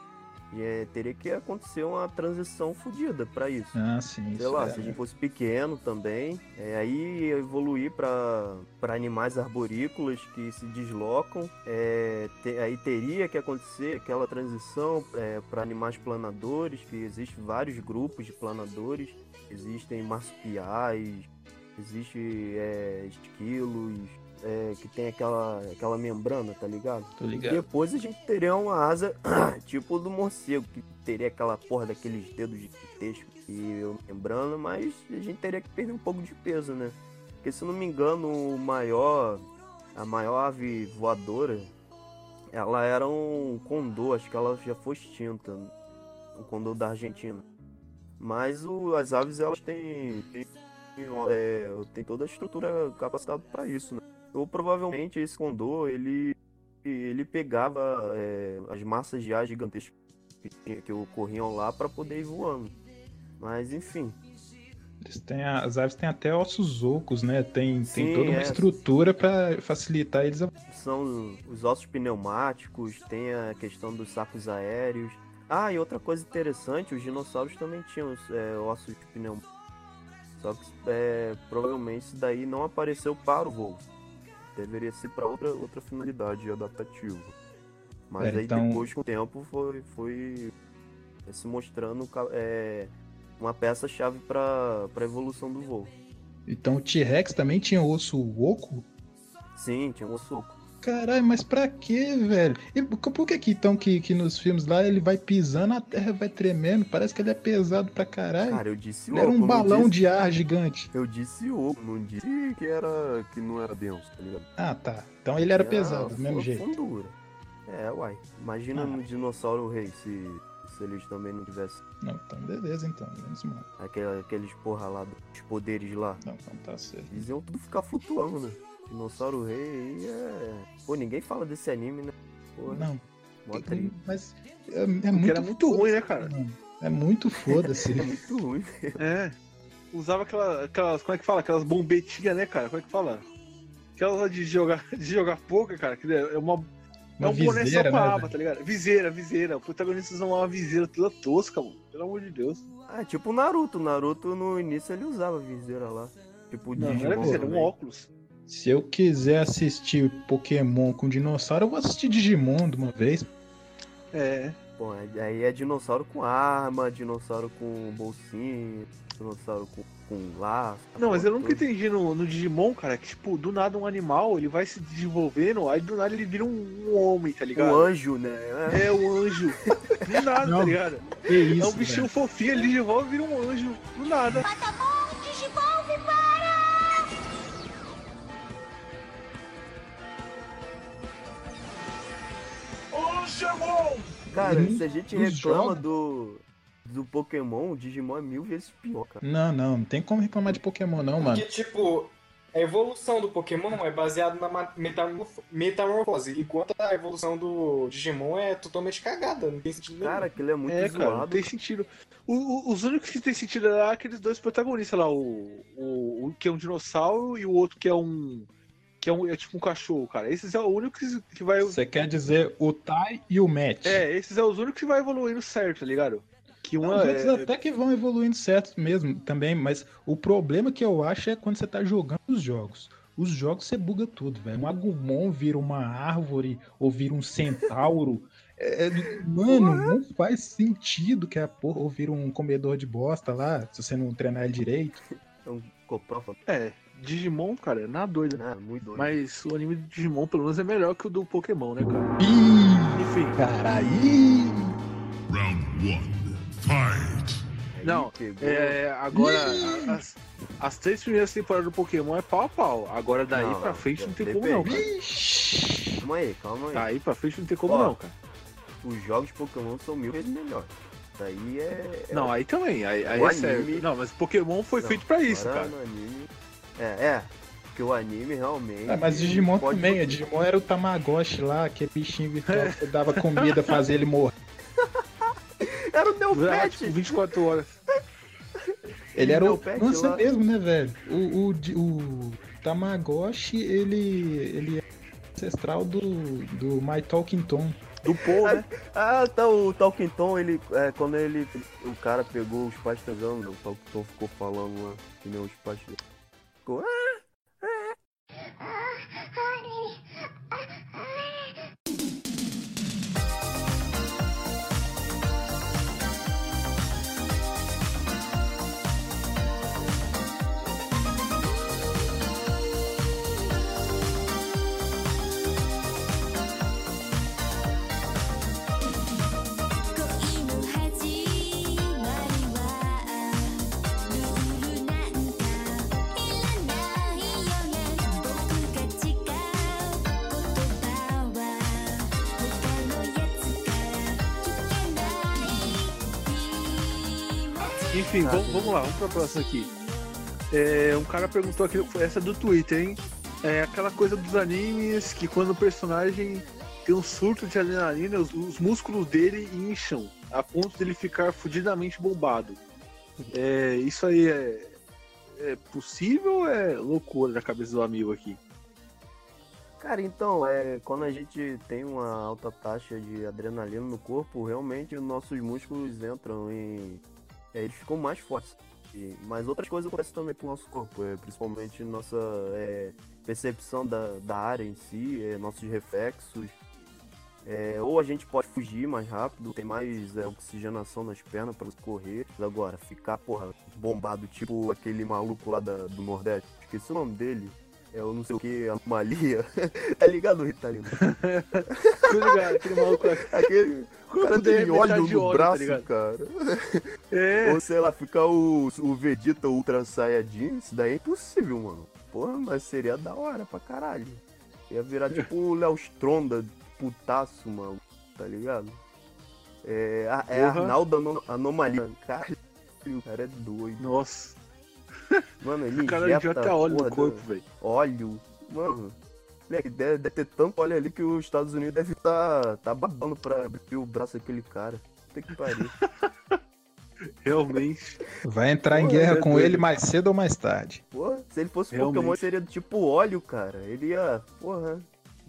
É, teria que acontecer uma transição fodida para isso. Ah, sim. Sei lá, é, se a gente fosse pequeno também, é, aí evoluir para animais arborícolas que se deslocam, é, te- aí teria que acontecer aquela transição para animais planadores, que existem vários grupos de planadores, existem marsupiais, existe é, esquilos, é, que tem aquela, aquela membrana, tá ligado? Tô E ligado. depois a gente teria uma asa tipo do morcego, que teria aquela porra daqueles dedos gigantescos e eu membrana, mas a gente teria que perder um pouco de peso, né? Porque se eu não me engano, o maior, a maior ave voadora, ela era um condor, acho que ela já foi extinta, o condor da Argentina. Mas o- as aves elas têm, têm, é, têm toda a estrutura capacitada para isso, né? Ou provavelmente esse condor ele ele pegava é, as massas de ar gigantescas que, que ocorriam lá para poder ir voando. Mas enfim, Eles têm as aves têm até ossos ocos, né? Tem, Sim, tem toda uma é. estrutura pra facilitar eles. a- são os ossos pneumáticos, tem a questão dos sacos aéreos. Ah, e outra coisa interessante, os dinossauros também tinham é, ossos pneumáticos. Só que é, provavelmente isso daí não apareceu para o voo. Deveria ser para outra, outra finalidade adaptativa. Mas Pera, aí então- depois com o tempo foi, foi se mostrando é, uma peça-chave para a evolução do voo. Então o T-Rex também tinha osso oco? Sim, tinha osso oco. Caralho, mas pra quê, velho? E por que que então que, que nos filmes lá ele vai pisando, a terra vai tremendo? Parece que ele é pesado pra caralho. Cara, eu disse Ele era oco, um balão disse- de ar gigante. Eu disse oco, não disse que era que não era denso, tá ligado? Ah, tá. Então ele era Que pesado, do mesmo jeito. Fundura. É, uai. Imagina Ah. no dinossauro rei se, se eles também não tivessem Não, então beleza, então. Menos mal. aquele- aqueles porra lá dos poderes lá. Não, então tá certo. Eles iam tudo ficar flutuando, né? Dinossauro rei aí é. Pô, ninguém fala desse anime, né? Porra, Não, mó tri. mas é, é Porque muito era muito ruim, né, cara? mano. É muito foda-se. É muito ruim. É. Usava aquela, aquelas. Como é que fala? Aquelas bombetinhas, né, cara? Como é que fala? Aquelas de jogar, de jogar poker, cara. Que é uma. Uma é um boné só viseira, com a né, aba, tá ligado? Viseira, viseira. O protagonista usa uma viseira toda tosca, mano. Pelo amor de Deus. Ah, tipo o Naruto. O Naruto no início ele usava viseira lá. Tipo o Não, não Digimon era viseira, é um também. óculos. Se eu quiser assistir Pokémon com dinossauro, eu vou assistir Digimon de uma vez. É. Bom, aí é dinossauro com arma, dinossauro com bolsinha, dinossauro com, com laço. Não, mas eu nunca entendi no, no Digimon, cara, que tipo, do nada um animal, ele vai se desenvolvendo, aí do nada ele vira um, um homem, tá ligado? Um anjo, né? É. É, um anjo. Do nada, Não, tá ligado? Que isso, é um bichinho velho. fofinho, ele desenvolve e vira um anjo. Do nada. Cara, E se a gente reclama do, do Pokémon, o Digimon é mil vezes pior, cara. Não, não, não tem como reclamar de Pokémon, não, mano. Porque, tipo, a evolução do Pokémon é baseada na metamorfose, enquanto a evolução do Digimon é totalmente cagada, não tem sentido nenhum. Cara, aquilo é muito É, cara, não zoado. tem sentido. O- o- os únicos que tem sentido é aqueles dois protagonistas lá, o, o, o que é um dinossauro e o outro que é um. Que é, um, é tipo um cachorro, cara. Esses é o único que, que vai. Você quer dizer o Tai e o Matt. É, esses é os únicos que vai evoluindo certo, tá ligado? Que Não, uma os outros é, até que vão evoluindo certo mesmo também, mas o problema que eu acho é quando você tá jogando os jogos. Os jogos você buga tudo, velho. Um Agumon vira uma árvore ou vira um centauro. É, é, mano, não faz sentido que a porra ou vira um comedor de bosta lá, se você não treinar ele direito. É um coprófalo. é, Digimon, cara, na doida. né? Muito doido. Mas o anime do Digimon, pelo menos, é melhor que o do Pokémon, né, cara? Ih, Enfim, caralho. Round one. Fight. Aí não, é, agora as, as três primeiras temporadas do Pokémon é pau a pau. Agora daí Não, pra não, frente não tem depende. como não, cara. Calma aí, calma aí. Daí pra frente não tem como Ó, não, cara. Os jogos de Pokémon são mil vezes melhores. Daí é. é Não, aí também, aí, aí é sério. anime- Não, mas Pokémon foi Não, feito pra isso, cara. no anime- É, é. Porque o anime realmente. Ah, mas Digimon também, a Digimon era o Tamagotchi lá, aquele bichinho virtual que você dava comida, fazia ele morrer. Era o Neopet! tipo, 24 horas. Ele era o. Neopet Nossa, é lá. mesmo, né, velho? O, o, o Tamagotchi, ele. ele é ancestral do, do My Talking Tom. Do Paul, né? Ah, tá, o Talking Tom, ele. É, quando ele. O cara pegou os pais transando, o Talking Tom ficou falando lá, que nem os pais. Ficou. "Ah, Enfim, vamos, vamos lá, vamos pra próxima aqui. É, um cara perguntou aqui, essa é do Twitter, hein? É aquela coisa dos animes que quando o personagem tem um surto de adrenalina, os, os músculos dele incham a ponto dele ficar fudidamente bombado. É, isso aí é, é possível ou é loucura da cabeça do amigo aqui? Cara, então, é, quando a gente tem uma alta taxa de adrenalina no corpo, realmente os nossos músculos entram em. É, eles ficam mais fortes. E- mas outras coisas acontecem também com o nosso corpo, é, principalmente nossa é, percepção da, da área em si, é, nossos reflexos. É, ou a gente pode fugir mais rápido, tem mais é, oxigenação nas pernas para correr. Agora, ficar, porra, bombado, tipo aquele maluco lá da- do Nordeste, esqueci o nome dele. É o não sei o que, anomalia. tá ligado, Ritalino? Tô ligado, aquele maluco. Aquele. O cara é tem metade óleo no óleo, tá braço, ligado? cara. É. Ou sei lá, ficar o, o Vegeta Ultra Saiyajin, isso daí é impossível, mano. Porra, mas seria da hora pra caralho. Ia virar tipo o Léo Stronda, putaço, mano, tá ligado? É, a- é Porra. Arnaldo Ano- Anomalia. Caralho, o cara é doido. Nossa. Mano, ele O cara injeta óleo no corpo, do- velho. Óleo. Mano, moleque, deve, deve ter tanto óleo ali que os Estados Unidos deve estar tá, babando pra abrir o braço daquele cara. Puta que pariu. Realmente. Vai entrar em Pô, guerra é com doido. ele mais cedo ou mais tarde. Porra, se ele fosse Realmente. Pokémon, seria do tipo óleo, cara. Ele ia. Porra.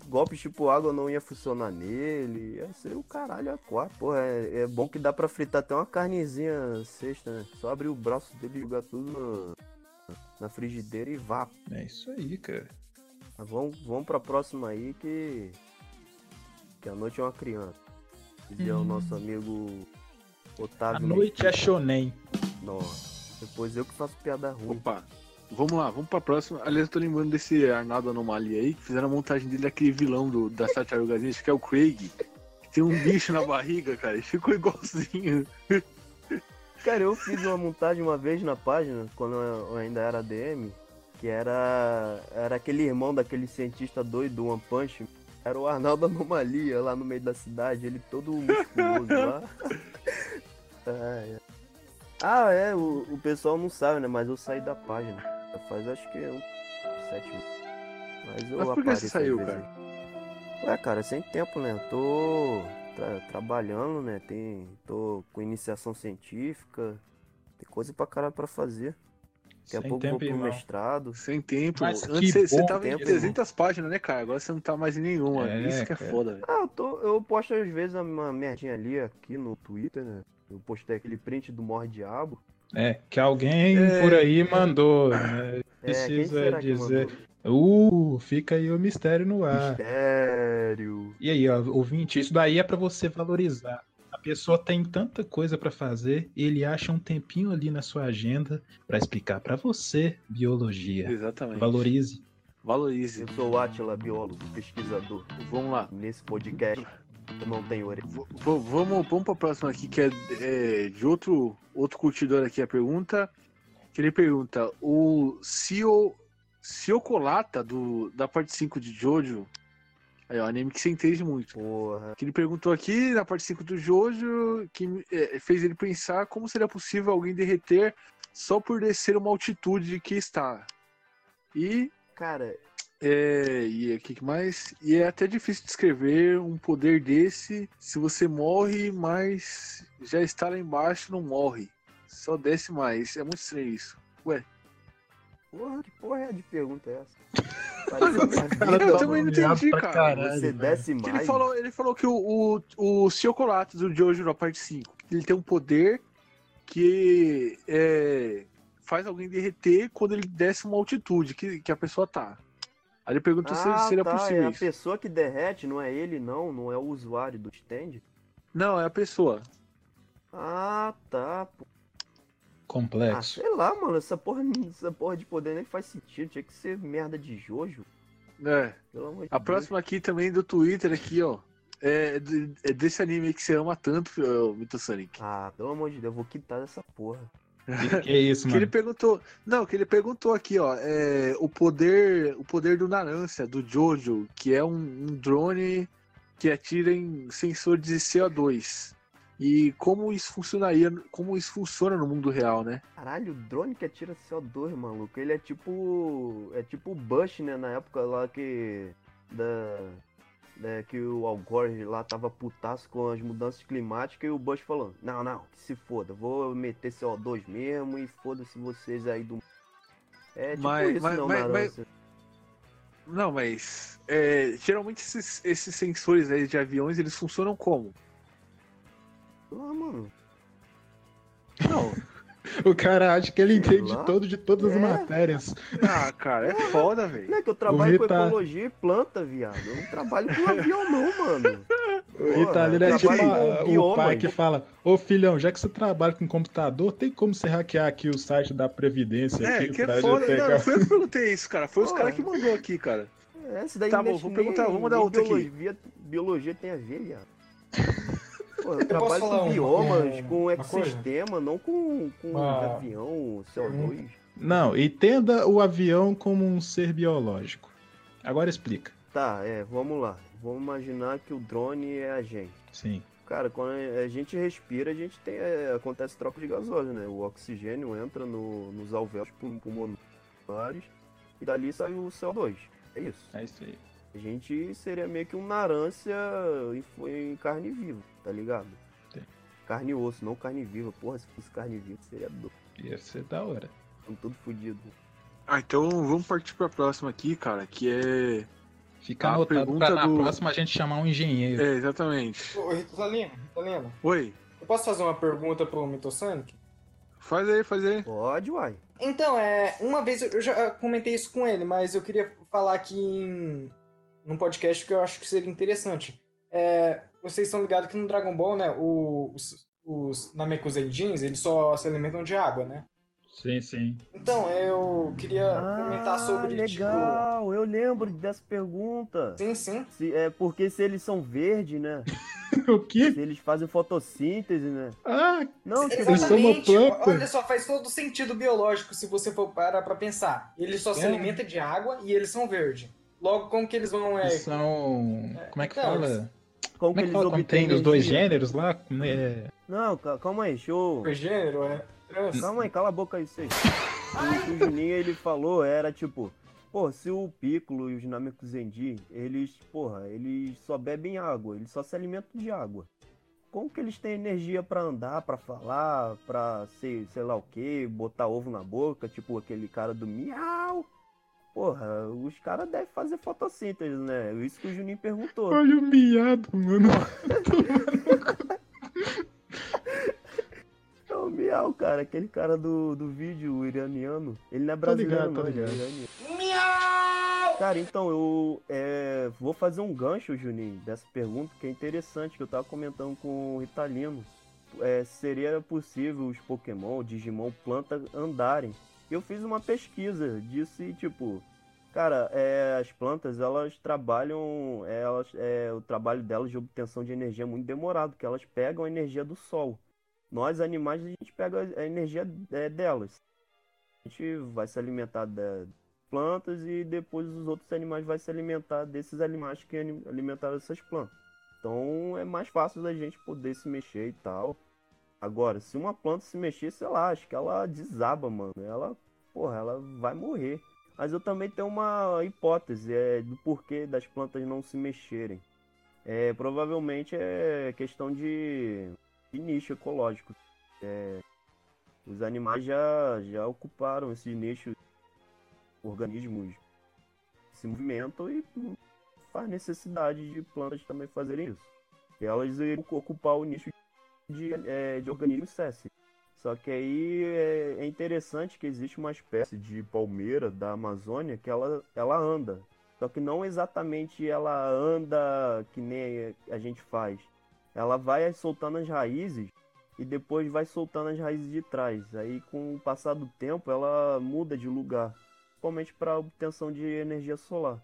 Golpes tipo água não ia funcionar nele. Ia ser o caralho a quatro. Porra, é, é bom que dá pra fritar até uma carnezinha sexta, né? Só abrir o braço dele e jogar tudo no- na frigideira e vá. É isso aí, cara. Mas vamos, vamos pra próxima aí que. Que a noite é uma criança. Que é o Hum. nosso amigo A Otávio. noite é shonen. Nossa. Depois eu que faço piada ruim. Opa. Vamos lá, vamos pra próxima. Aliás, eu tô lembrando desse Arnaldo Anomalia aí, que fizeram a montagem dele daquele vilão do, da Tartarugas Ninja, que é o Craig. Que tem um bicho na barriga, cara. Ele ficou igualzinho. Cara, eu fiz uma montagem uma vez na página, quando eu ainda era ADM, que era, era aquele irmão daquele cientista doido do One Punch. Era o Arnaldo Anomalia lá no meio da cidade, ele todo musculoso lá. Ah, é. Ah, é, o, o pessoal não sabe, né? Mas eu saí da página. Faz acho que um sete meses. Mas eu Mas por que você saiu, cara? aí. Ué, cara, sem tempo, né? Eu tô tra- trabalhando, né? Tem, tô com iniciação científica. Tem coisa pra caralho pra fazer. Daqui a Sem pouco eu vou tempo, pro irmão. mestrado. Sem tempo. Mas Antes você, tava em tempo, 300 páginas, né, cara? Agora você não tá mais em nenhuma. É, Isso que é cara. foda, velho. Ah, eu, tô, eu posto às vezes uma merdinha ali aqui no Twitter, né? Eu postei aquele print do Morre Diabo. É, que alguém É. por aí mandou, né? É, Precisa dizer. Uh, fica aí o mistério no ar. Mistério. E aí, ó, ouvinte, isso daí é pra você valorizar. A pessoa tem tanta coisa pra fazer, ele acha um tempinho ali na sua agenda pra explicar pra você biologia. Exatamente. Valorize. Valorize. Eu sou o Atila, biólogo, pesquisador. Vamos lá. Nesse podcast, eu não tenho orelha. Vamos, vamos pra próxima aqui, que é, é, de outro, outro curtidor aqui a pergunta. Que ele pergunta: o Cio, Ciocolata do, da parte 5 de Jojo. Aí, ó, anime que você entende muito. Porra. Que ele perguntou aqui na parte 5 do Jojo, que é, fez ele pensar como seria possível alguém derreter só por descer uma altitude que está. E Cara, é, e o que que mais? E é até difícil descrever um poder desse se você morre, mas já está lá embaixo não morre. Só desce mais. É muito estranho isso. Ué, porra, que porra é de pergunta é essa? Cara eu também não entendi, cara. caralho. Você desce mais. ele falou, ele falou que o, o, o do Jojo na parte 5, ele tem um poder que é, faz alguém derreter quando ele desce uma altitude que, que a pessoa tá. Aí ele perguntou se Ah, seria tá, possível é a isso. pessoa que derrete, não é ele não, não é o usuário do stand. Não, é a pessoa. Ah, tá. pô. Ah, Complexo. sei lá, mano, essa porra, essa porra de poder nem faz sentido, tinha que ser merda de Jojo, É. pelo amor de A Deus. próxima aqui também do Twitter aqui, ó. É, é desse anime aí que você ama tanto, ô, Mito Sonic. Ah, pelo amor de Deus, eu vou quitar essa porra. Que, que é isso, Que ele mano? perguntou. Não, que ele perguntou aqui, ó. É, o poder. O poder do Narância, do Jojo, que é um, um drone que atira em sensor de CO2. E como isso funcionaria, como isso funciona no mundo real, né? Caralho, o drone que atira CO2, maluco, ele é tipo. É tipo o Bush, né, na época lá que. Da. né, que o Al Gore lá tava putaço com as mudanças climáticas e o Bush falou, não, não, que se foda, vou meter CO2 mesmo e foda-se vocês aí do. É tipo Mas- isso, mas- não, mas- Narância. Não, mas é, geralmente esses, esses sensores aí de aviões, eles funcionam como? Ah, mano. Não. O cara acha que ele entende lá. de todo de todas as É. matérias. Ah, cara, é foda, velho. Não é que eu trabalho com Rita- ecologia e planta, viado. Eu não trabalho com avião, não, mano. O Ritalino é tipo a- com o pai que fala: Ô filhão, já que você trabalha com computador, tem como você hackear aqui o site da Previdência? É, aqui, que pra é foda. Não, não foi eu que perguntei isso, cara. Foi os Pô, caras que mandou aqui, cara. É, daí Tá bom, vou perguntar, vamos mandar nem outro aqui. biologia, biologia tem a ver, viado. Pô, eu trabalho com uma- biomas, uma- com coisa? ecossistema, não com, com Uma- avião, CO2. Não, entenda o avião como um ser biológico. Agora explica. Tá, é, vamos lá. Vamos imaginar que o drone é a gente. Sim. Cara, quando a gente respira, a gente tem. é, acontece troca de gasóleo, né? O oxigênio entra no- nos alvéolos pul- pulmonares e dali sai o CO2. É isso. É isso aí. A gente seria meio que um narância em, fo- em carne viva, tá ligado? Sim. Carne e osso, não carne viva. Porra, se fosse carne viva, seria doido. Ia ser da hora. Estamos tudo fodido. Ah, então vamos partir pra próxima aqui, cara, que é. Fica A anotado pergunta pra na do- próxima a gente chamar um engenheiro. É, exatamente. Ô, Ritalino, Ritalino, Oi, eu posso fazer uma pergunta pro Mitosonic? faz aí, faz aí. Pode, uai. Então, é, uma vez eu já comentei isso com ele, mas eu queria falar aqui em num podcast que eu acho que seria interessante. É, vocês estão ligados que no Dragon Ball, né, o- os, os Namekuseijins, eles só se alimentam de água, né? Sim, sim. Então, eu queria comentar sobre, Ah, legal, eu lembro dessa pergunta. Sim, sim. Se, é porque se eles são verdes, né? o quê? Se eles fazem fotossíntese, né? Ah, Não, tipo, Exatamente. Olha só, faz todo sentido biológico se você for parar pra pensar. Eles só se É. alimentam de água e eles são verdes. Logo, como que eles vão... É, Eles são. Como é que Então, fala? Como, Como é que eles fala quando obtêm tem os dois energia? gêneros lá? É... Não, ca- calma aí, show. gênero, é... trans. Calma aí, cala a boca aí, vocês. O que o Juninho ele falou era tipo, pô, se o Piccolo e os Namekusendi, eles, porra, eles só bebem água, eles só se alimentam de água. Como que eles têm energia pra andar, pra falar, pra sei, sei lá o que, botar ovo na boca, tipo aquele cara do miau? Porra, os caras devem fazer fotossíntese, né? Isso que o Juninho perguntou. Olha o miado, mano. É o Miau, cara, aquele cara do, do vídeo o iraniano. Ele não é Tô brasileiro, ligado, tô não, ele é ligado. iraniano. Cara, então eu é, vou fazer um gancho, Juninho, dessa pergunta que é interessante, que eu tava comentando com o Ritalino. É, seria possível os Pokémon, o Digimon, planta andarem? Eu fiz uma pesquisa disso e, tipo, cara, é, as plantas elas trabalham, elas, é, o trabalho delas de obtenção de energia é muito demorado, porque elas pegam a energia do sol. Nós, animais, a gente pega a energia é, delas. A gente vai se alimentar da plantas e depois os outros animais vão se alimentar desses animais que alimentaram essas plantas. Então é mais fácil da gente poder se mexer e tal. Agora, se uma planta se mexer, sei lá, acho que ela desaba, mano. Ela, porra, ela vai morrer. Mas eu também tenho uma hipótese é, do porquê das plantas não se mexerem. É, provavelmente é questão de, de nicho ecológico. É, os animais já, já ocuparam esse nicho, organismos se movimentam e faz necessidade de plantas também fazerem isso. E elas iriam ocupar o nicho de, é, de organismos césseis. Só que aí é, é interessante que existe uma espécie de palmeira da Amazônia que ela, ela anda. Só que não exatamente ela anda que nem a gente faz. Ela vai soltando as raízes e depois vai soltando as raízes de trás. Aí com o passar do tempo ela muda de lugar, principalmente para obtenção de energia solar.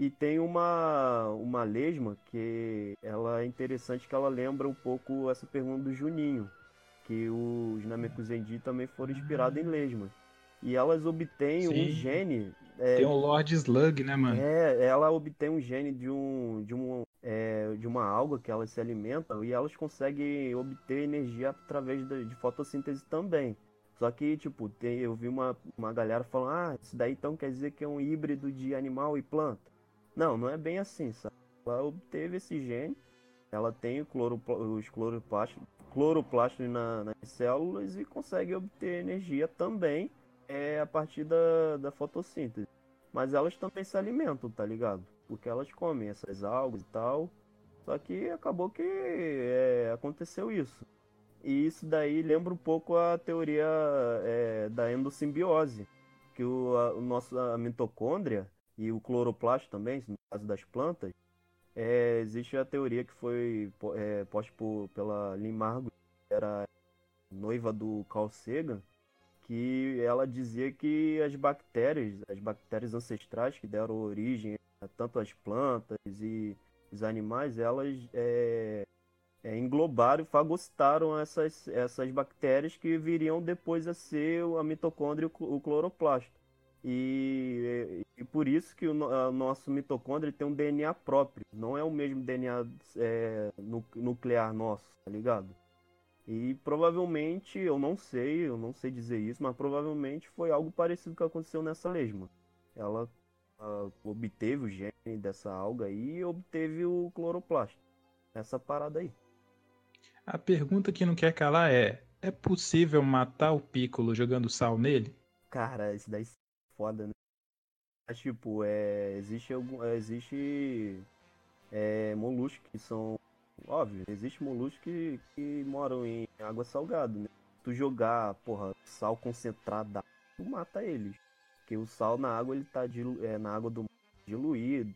E tem uma, uma lesma que ela é interessante que ela lembra um pouco essa pergunta do Juninho, que os Namekusendi também foram inspirados em lesmas. E elas obtêm um Sim. gene. é, Tem o Lord Slug, né, mano? é, ela obtém um gene de um de um é, de uma alga que elas se alimentam e elas conseguem obter energia através da- de fotossíntese também. Só que, tipo, tem, eu vi uma, uma galera falando, ah, isso daí então quer dizer que é um híbrido de animal e planta. Não, não é bem assim, sabe? Ela obteve esse gene, ela tem cloropla- os cloroplastos, cloroplastos na- nas células e consegue obter energia também é, a partir da, da fotossíntese. Mas elas também se alimentam, tá ligado? Porque elas comem essas algas e tal. Só que acabou que é, aconteceu isso. E isso daí lembra um pouco a teoria é, da endossimbiose. Que o, a, o nosso a mitocôndria e o cloroplasto também, no caso das plantas, é, existe a teoria que foi é, posta por, pela Margulis, que era noiva do Carl Sagan, que ela dizia que as bactérias, as bactérias ancestrais que deram origem a tanto às plantas e os animais, elas é, é, englobaram e fagocitaram essas, essas bactérias que viriam depois a ser a mitocôndria e o cloroplasto. E, e por isso que o a nosso mitocôndrio tem um DNA próprio, não é o mesmo DNA é, nu- nuclear nosso, tá ligado? E provavelmente, eu não sei, eu não sei dizer isso, mas provavelmente foi algo parecido que aconteceu nessa lesma. Ela obteve o gene dessa alga aí e obteve o cloroplasto. Essa parada aí. A pergunta que não quer calar é: é possível matar o Piccolo jogando sal nele? Cara, isso daí foda, né? Mas, tipo, é, existe algum, é, existe é, moluscos que são, óbvio, existe moluscos que, que moram em água salgada, né? Tu jogar, porra, sal concentrado, da- tu mata eles. Porque o sal na água, ele tá dilu, é, na água do mar diluído.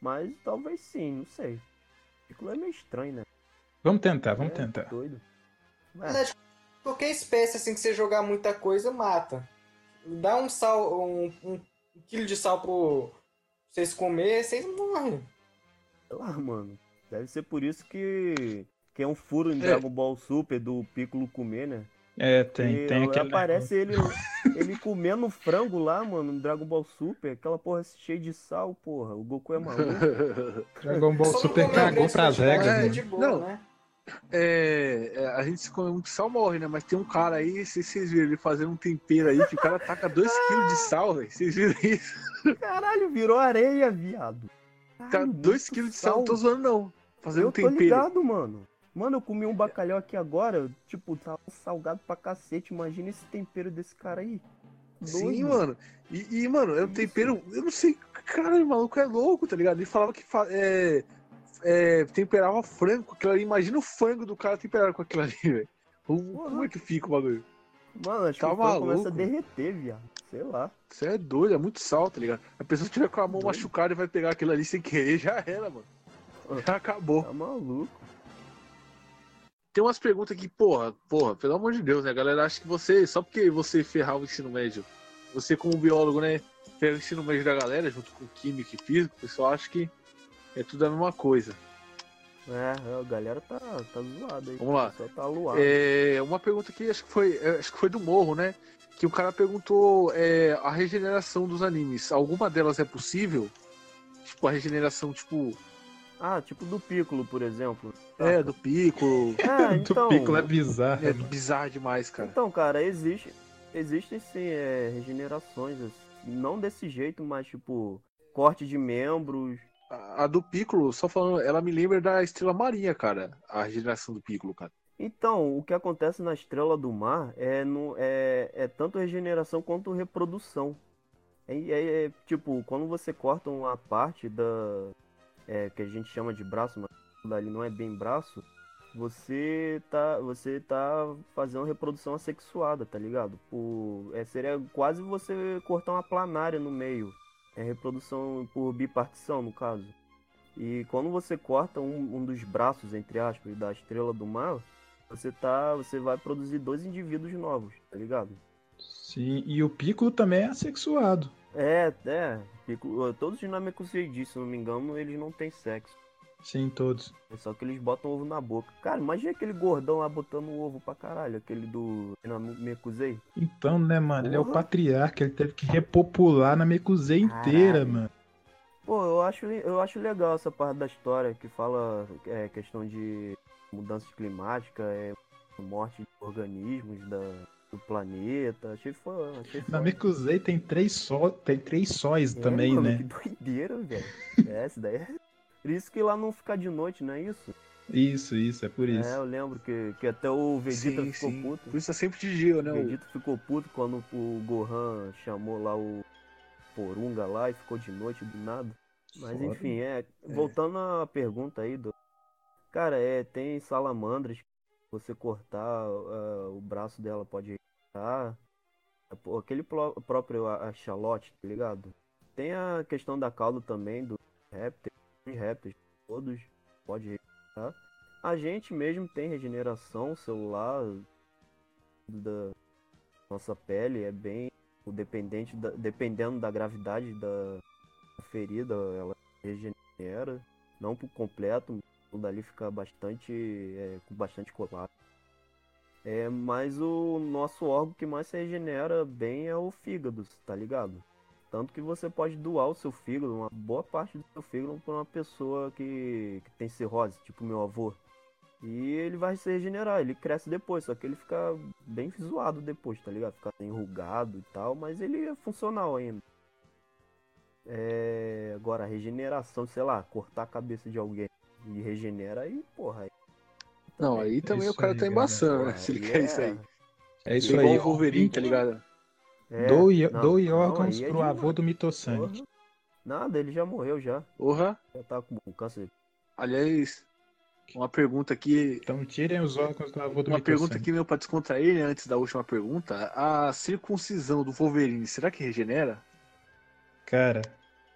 Mas talvez sim, não sei. Aquilo é meio estranho, né? Vamos tentar, vamos É, tentar. Doido. É, qualquer espécie assim que você jogar muita coisa, mata. Dá um sal, um, um quilo de sal pro vocês comer, vocês morrem. Sei lá, mano. Deve ser por isso que, que é um furo em É. Dragon Ball Super do Piccolo comer, né? É, tem, E tem aquele. aparece ele, ele comendo frango lá, mano, no Dragon Ball Super. Aquela porra cheia de sal, porra. O Goku é maluco. Dragon Ball Super cagou pras regras, é de boa, Não. né? É, é, a gente se come muito sal, morre, né? Mas tem um cara aí, se vocês viram ele fazendo um tempero aí, que o cara taca 2kg de sal, velho. Vocês viram isso? Caralho, virou areia, viado. Tá 2kg de sal, não tô zoando não. Fazendo Eu um tô tempero. ligado, mano. Mano, eu comi um bacalhau aqui agora, tipo, tava salgado pra cacete. Imagina esse tempero desse cara aí. Sim, Doido. mano. E, e, mano, é um tempero. Eu não sei. Cara, o maluco é louco, tá ligado? Ele falava que é, é, temperava frango com aquilo ali. Imagina o frango do cara temperado com aquilo ali, velho. Como é que fica o bagulho? Mano, acho Tá que o frango começa a maluco. derreter, viado. Sei lá. Você é doido, é muito sal, tá ligado? A pessoa tiver com a mão machucada e vai pegar aquilo ali sem querer, já era, mano. Já acabou. Tá maluco. Tem umas perguntas aqui, porra, porra, pelo amor de Deus, né? A galera acha que você, só porque você ferrava o ensino médio, você como biólogo, né, ferra o ensino médio da galera, junto com química e físico, o pessoal acha que é tudo a mesma coisa. É, é, a galera tá, tá zoada aí. Vamos lá. Só tá luado. É, uma pergunta que acho que foi, é, acho que foi do Morro, né? Que o cara perguntou é, a regeneração dos animes. Alguma delas é possível? Tipo, a regeneração, tipo, Ah, tipo do Piccolo, por exemplo. é, do Piccolo. É, então. Do Piccolo é bizarro. É bizarro demais, cara. Então, cara, existe, existem sim é, regenerações, assim, não desse jeito, mas tipo, corte de membros. A, do Piccolo, só falando, ela me lembra da Estrela Marinha, cara. A regeneração do Piccolo, cara. Então, o que acontece na Estrela do Mar é, no, é, é tanto regeneração quanto reprodução. É, é- é, tipo, quando você corta uma parte da. é, que a gente chama de braço, mas ali não é bem braço, você tá, você tá fazendo reprodução assexuada, tá ligado? Por, é, seria quase você cortar uma planária no meio. É reprodução por bipartição, no caso. E quando você corta um, um dos braços, entre aspas, da estrela do mar, você tá. Você vai produzir dois indivíduos novos, tá ligado? Sim, e o Piccolo também é assexuado. É, é. Piccolo- Todos os Namekusei, se não me engano, eles não têm sexo. Sim, todos. É só que eles botam ovo na boca. Cara, imagina aquele gordão lá botando ovo pra caralho, aquele do Namekusei. Então, né, mano? Ele é o Porra. patriarca, ele teve que repopular na Mekuzei inteira, mano. Pô, eu acho, eu acho legal essa parte da história que fala é, questão de mudança climática, é, morte de organismos da, do planeta. Achei foda. Achei Na foda. Mekuzei tem três só, tem três sóis É, também, mano, né? Que doideira, velho. É, essa daí é. Por isso que lá não fica de noite, não é isso? Isso, isso, é por isso. É, eu lembro que, que até o Vegeta Sim, ficou sim. puto. Por isso é sempre de dia, né? O Vegeta ficou puto quando o Gohan chamou lá o porunga lá e ficou de noite do nada. Mas Foda. enfim, é. Voltando à pergunta aí do. Cara, é, tem salamandras. Você cortar ah, o braço dela pode. Pô, Aquele pró- próprio a- axolote, tá ligado? Tem a questão da cauda também, do réptil. Os répteis, todos pode irritar. A gente mesmo tem regeneração celular da nossa pele, é bem o dependente da- dependendo da gravidade da ferida, ela regenera, não por completo, tudo ali fica bastante é, com bastante colapso. É, mas o nosso órgão que mais se regenera bem é o fígado, tá ligado? Tanto que você pode doar o seu fígado, uma boa parte do seu fígado, para uma pessoa que, que tem cirrose, tipo meu avô. E ele vai se regenerar, ele cresce depois, só que ele fica bem zoado depois, tá ligado? Fica enrugado e tal, mas ele é funcional ainda. É, agora, a regeneração, sei lá, cortar a cabeça de alguém e regenera aí, porra. Aí, Não, aí também o isso cara aí, tá embaçando, né? Se ele quer é- isso aí. É isso Igual aí. o Wolverine, tá ligado? É, Doe, não, doe não, órgãos é pro avô do Mitossani. Porra. Nada, ele já morreu já. Porra. Já tá com câncer. Aliás, uma pergunta aqui. Então tirem os órgãos do avô do Uma pergunta aqui, meu, pra descontrair, né, antes da última pergunta. A circuncisão do Wolverine, será que regenera? Cara,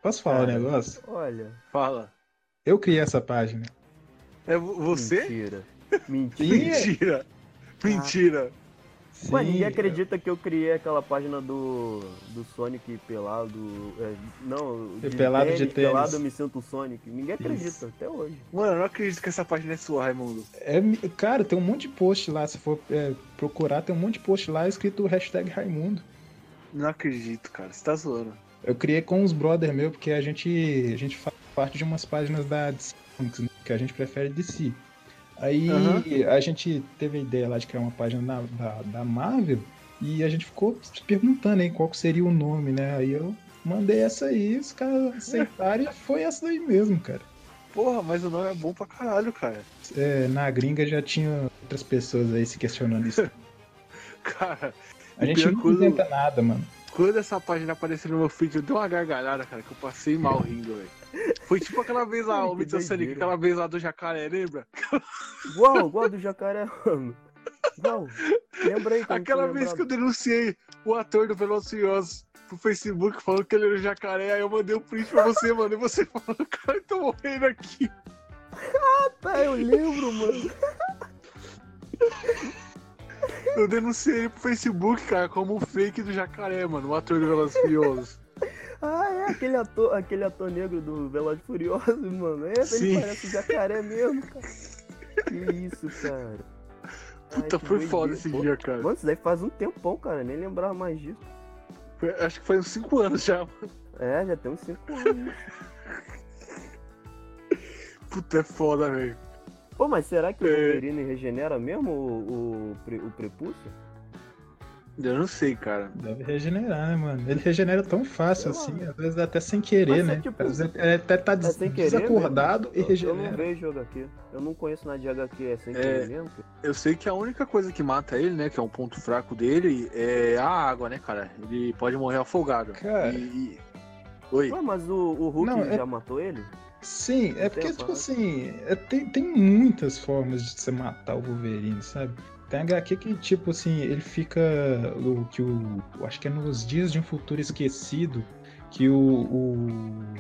posso falar Cara, um negócio? Olha. Fala. Eu criei essa página. É vo- você? Mentira. Mentira. Mentira. Mentira. Mas ninguém Sim, acredita que eu criei aquela página do, do Sonic pelado. é, não, E pelado de tênis. Pelado eu me sinto Sonic. Ninguém acredita Isso. até hoje. Mano, eu não acredito que essa página é sua, Raimundo. É, cara, tem um monte de post lá. Se for é, procurar, tem um monte de post lá escrito hashtag Raimundo. Não acredito, cara. Você tá zoando. Eu criei com os brother meu, porque a gente, a gente faz parte de umas páginas da DC Comics, né, que a gente prefere DC. Aí Aham. a gente teve a ideia lá de criar uma página da, da, da Marvel e a gente ficou se perguntando aí qual seria o nome, né? Aí eu mandei essa aí, os caras aceitaram e foi essa daí mesmo, cara. Porra, mas o nome é bom pra caralho, cara. É, na gringa já tinha outras pessoas aí se questionando isso. Cara, A gente não quando- inventa nada, mano. quando essa página apareceu no meu feed, eu dei uma gargalhada, cara, que eu passei mal rindo, velho. Foi tipo aquela vez lá, o Sonic, doideira. aquela vez lá do jacaré, lembra? Igual, igual do jacaré, mano. Igual. Lembra aí, Aquela vez que eu lembrado. denunciei o ator do Velozes Furiosos pro Facebook falando que ele era o jacaré, aí eu mandei o print pra você, mano, e você falou, cara, eu tô morrendo aqui. Tá, eu lembro, mano. Eu denunciei ele pro Facebook, cara, como um fake do jacaré, mano, o ator do Velozes Furiosos. Ah, é aquele ator, aquele ator negro do Velozes Furiosos, mano. É, Sim. ele parece um jacaré mesmo, cara. Que isso, cara. Puta, que foi foda esse Pô, dia, cara. Mano, isso daí faz um tempão, cara. Nem lembrava mais disso. Foi- acho que foi uns 5 anos já, mano. É, já tem uns 5 anos. Puta, é foda, velho. Pô, mas será que o É. Wolverine regenera mesmo o, o, pre- o prepúcio? Eu não sei, cara. Deve regenerar, né, mano? Ele regenera tão fácil assim, às vezes até sem querer, Mas é né? tipo- Às vezes ele até tá É des- sem querer desacordado mesmo? e Eu- Eu regenera. não vejo HQ. Eu não conheço nada de HQ, é sem É. querer mesmo? Eu sei que a única coisa que mata ele, né, que é um ponto fraco dele, é a água, né, cara? Ele pode morrer afogado. Cara. E- e- Oi. Ué, mas o, o Hulk Não, é- já matou ele? Sim, é porque, tipo assim, é- tem, tem muitas formas de você matar o Wolverine, sabe? Tem HQ que, tipo assim, ele fica. O, que o. Acho que é nos Dias de um Futuro Esquecido. Que o. o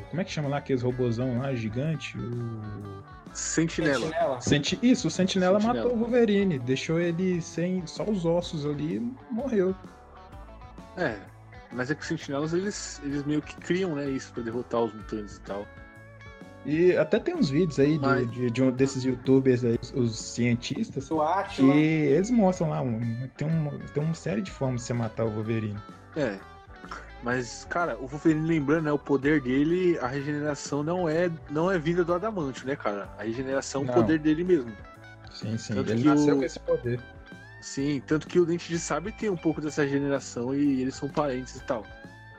como é que chama lá aqueles robozão lá, gigante? O. Sentinela. Senti, isso, o Sentinela, Sentinela. matou o Wolverine. Deixou ele sem só os ossos ali e morreu. É. Mas é que os sentinelas, eles, eles meio que criam, né, isso pra derrotar os mutantes e tal. E até tem uns vídeos aí de, de, de um desses youtubers aí, os cientistas, que Atila. eles mostram lá, tem, um, tem uma série de formas de você matar o Wolverine. É. Mas, cara, o Wolverine, lembrando, né, o poder dele, a regeneração não é, não é vinda do adamantio, né, cara? A regeneração é Não. o poder dele mesmo. Sim, sim. Tanto ele nasceu o- com esse poder. Sim, tanto que o Dente de Sabre tem um pouco dessa regeneração e eles são parentes e tal.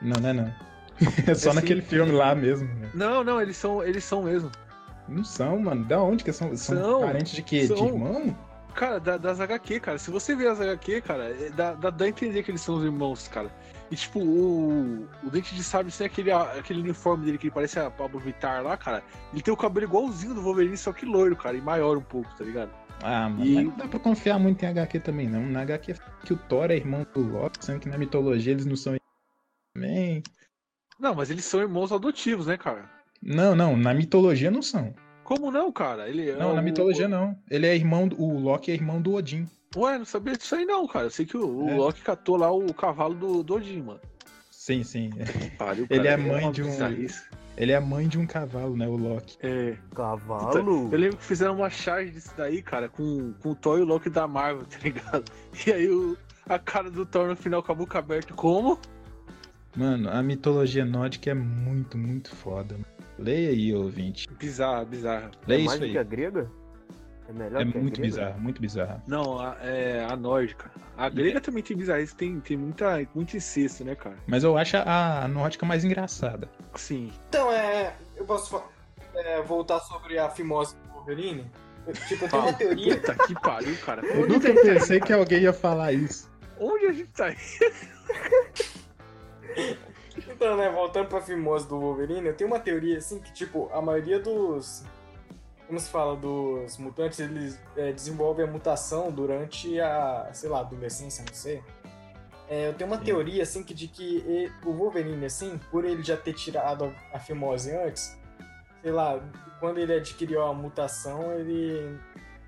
Não, não é não. É só É naquele filme lá mesmo. né? Não, não, eles são, eles são mesmo. Não são, mano. Da onde que são? São, São, parentes de quê? De são. irmão? Cara, da- das HQ, cara. Se você ver as HQ, cara, é- dá, dá, dá a entender que eles são os irmãos, cara. E tipo, o, o Dente de Sabre sem aquele, aquele uniforme dele que ele parece a Pablo Vittar lá, cara. Ele tem o cabelo igualzinho do Wolverine, só que loiro, cara, e maior um pouco, tá ligado? Ah, mano, E- não dá pra confiar muito em HQ também, não. Na HQ é que o Thor é irmão do Loki, sendo que na mitologia eles não são também. Não, mas eles são irmãos adotivos, né, cara? Não, não, na mitologia não são. Como não, cara? Ele é Não, na o- mitologia não. Ele é irmão, do- o Loki é irmão do Odin. Ué, não sabia disso aí não, cara. Eu sei que o, o É. Loki catou lá o cavalo do, do Odin, mano. Sim, sim. Pariu, Ele é mãe uma de um. bizarrice. Ele é mãe de um cavalo, né, o Loki. É. Cavalo? Eu lembro que fizeram uma charge disso daí, cara, com, com o Thor e o Loki da Marvel, tá ligado? E aí o, a cara do Thor no final com a boca aberta, como? Mano, a mitologia nórdica é muito, muito foda. mano. Leia aí, ouvinte. Bizarra, bizarra. Leia é isso aí. que a grega? É melhor É que a muito grega? bizarro, muito bizarro. Não, a, é a nórdica. A grega também tem bizarrice, tem, tem muita, muito incesto, né, cara? Mas eu acho a, a nórdica mais engraçada. Sim. Então, é. Eu posso é, voltar sobre a fimose do Wolverine? Eu, tipo, eu tenho uma teoria. Puta que pariu, cara. Eu nunca tá pensei que alguém ia falar isso. Onde a gente tá indo? Então, né, voltando pra fimose do Wolverine, eu tenho uma teoria assim que, tipo, a maioria dos. Como se fala, dos mutantes, eles é, desenvolvem a mutação durante a, sei lá, adolescência, não sei. É, eu tenho uma teoria, assim, que de que e- o Wolverine, assim, por ele já ter tirado a, a fimose antes, sei lá, quando ele adquiriu a mutação, ele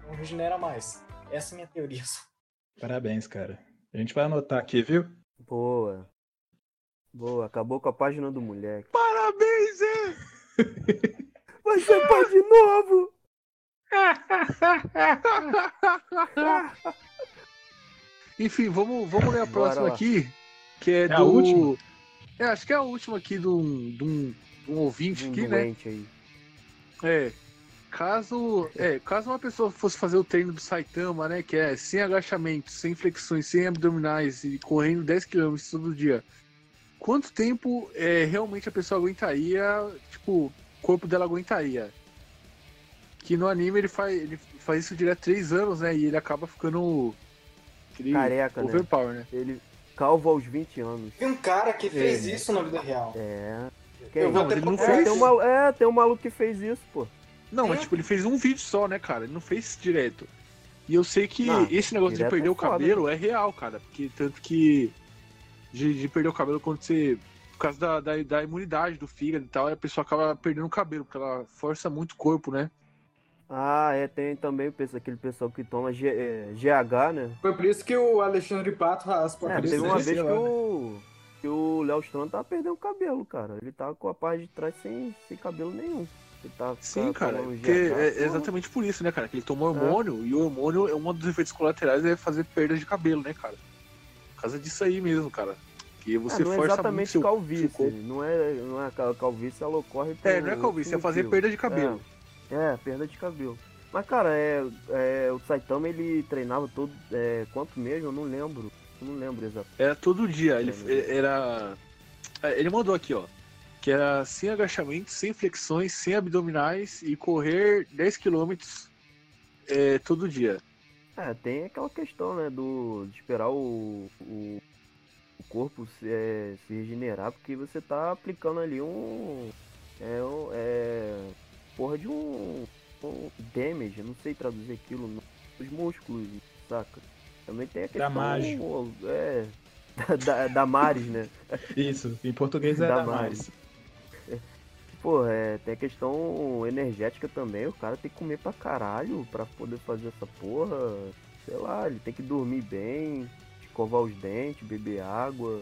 não regenera mais. Essa é a minha teoria. Parabéns, cara. A gente vai anotar aqui, viu? Boa. Boa, acabou com a página do moleque. Parabéns, é! Vai ser pai de novo! Enfim, vamos, vamos ler a próxima aqui, que é, É do... a última? É, acho que é a última aqui de um, de um, de um ouvinte Um aqui, né? aí. É. Caso, é, caso uma pessoa fosse fazer o treino do Saitama, né, que é sem agachamento, sem flexões, sem abdominais e correndo 10 km todo dia, quanto tempo é, realmente a pessoa aguentaria, tipo, o corpo dela aguentaria? Que no anime ele faz, ele faz isso direto 3 anos, né, e ele acaba ficando Careca, né? overpower, né? Ele calvo aos 20 anos. Tem um cara que fez É. isso na vida real. É. Eu vou Não, ele não fez. Tem um, malu- é, tem um maluco que fez isso, pô. Não, mas tipo, ele fez um vídeo só, né, cara? Ele não fez direto. E eu sei que Não, esse negócio de perder é o foda, cabelo é real, cara. Porque tanto que. De, de perder o cabelo quando você. Por causa da, da, da imunidade do fígado e tal, a pessoa acaba perdendo o cabelo, porque ela força muito o corpo, né? Ah, é, tem também o pessoal- aquele pessoal que toma G- é, GH, né? Foi por isso que o Alexandre Pato raspa a É, teve uma vez que lá, né? o, que o Léo Stronda tava perdendo o cabelo, cara. Ele tava com a parte de trás sem, sem cabelo nenhum. Ele tava Sim, ca- cara. Porque GH, é exatamente por isso, né, cara? Que ele toma hormônio, e o hormônio, é um dos efeitos colaterais é fazer perda de cabelo, né, cara? Por causa disso aí mesmo, cara. Que você Ah, não é força muito exatamente seu, calvície. seu corpo. Não é, não é cal- calvície, ela ocorre por É, não é calvície, é fazer perda de cabelo. É, é, perda de cabelo. Mas, cara, é, é, o Saitama, ele treinava todo... É, quanto mesmo? Eu não lembro. Eu não lembro exatamente. Era todo dia. Ele É, era. É, Ele mandou aqui, ó. Que era sem agachamento, sem flexões, sem abdominais e correr 10 km é, todo dia. É, tem aquela questão, né, do, de esperar o, o, o corpo se, é, se regenerar, porque você tá aplicando ali um. É, um- é porra de um, um damage, não sei traduzir aquilo, nos músculos, saca? Também tem a questão. Damage. É. Da, da, Damares, né? Isso, em português é Damares. Damares. Pô, é, tem a questão energética também, o cara tem que comer pra caralho pra poder fazer essa porra. Sei lá, ele tem que dormir bem, escovar os dentes, beber água.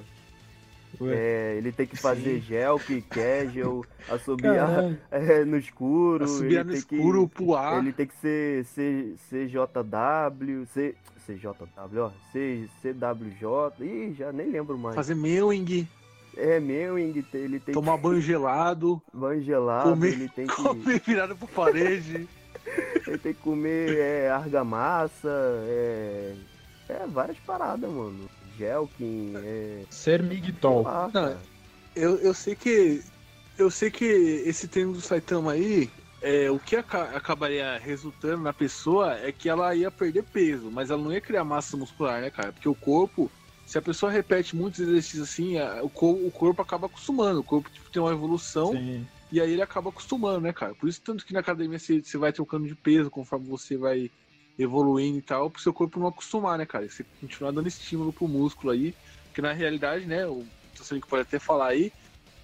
É, ele tem que fazer Sim. gel, que quer, gel, assobiar é, no escuro. Assobiar ele no tem escuro, que, pular. Ele tem que ser CJW, C, CJW, ó, C, CWJ, ih, já nem lembro mais. Fazer mewing, É, Mewing, ele tem tomar banho gelado, que banho gelado, comer, ele tem que... comer virado pra parede. Ele tem que comer é, argamassa, é, é várias paradas, mano. Gelkin, é. Sermigtol. Ah, Não, eu, eu sei que. Eu sei que esse treino do Saitama aí, é, o que aca- acabaria resultando na pessoa é que ela ia perder peso, mas ela não ia criar massa muscular, né, cara? Porque o corpo, se a pessoa repete muitos exercícios assim, a- o, co- o corpo acaba acostumando. O corpo tipo, tem uma evolução Sim. e aí ele acaba acostumando, né, cara? Por isso, tanto que na academia você, você vai trocando de peso conforme você vai evoluindo e tal, pro seu corpo não acostumar, né, cara? Você continuar dando estímulo pro músculo aí. Porque na realidade, né, o que pode até falar aí,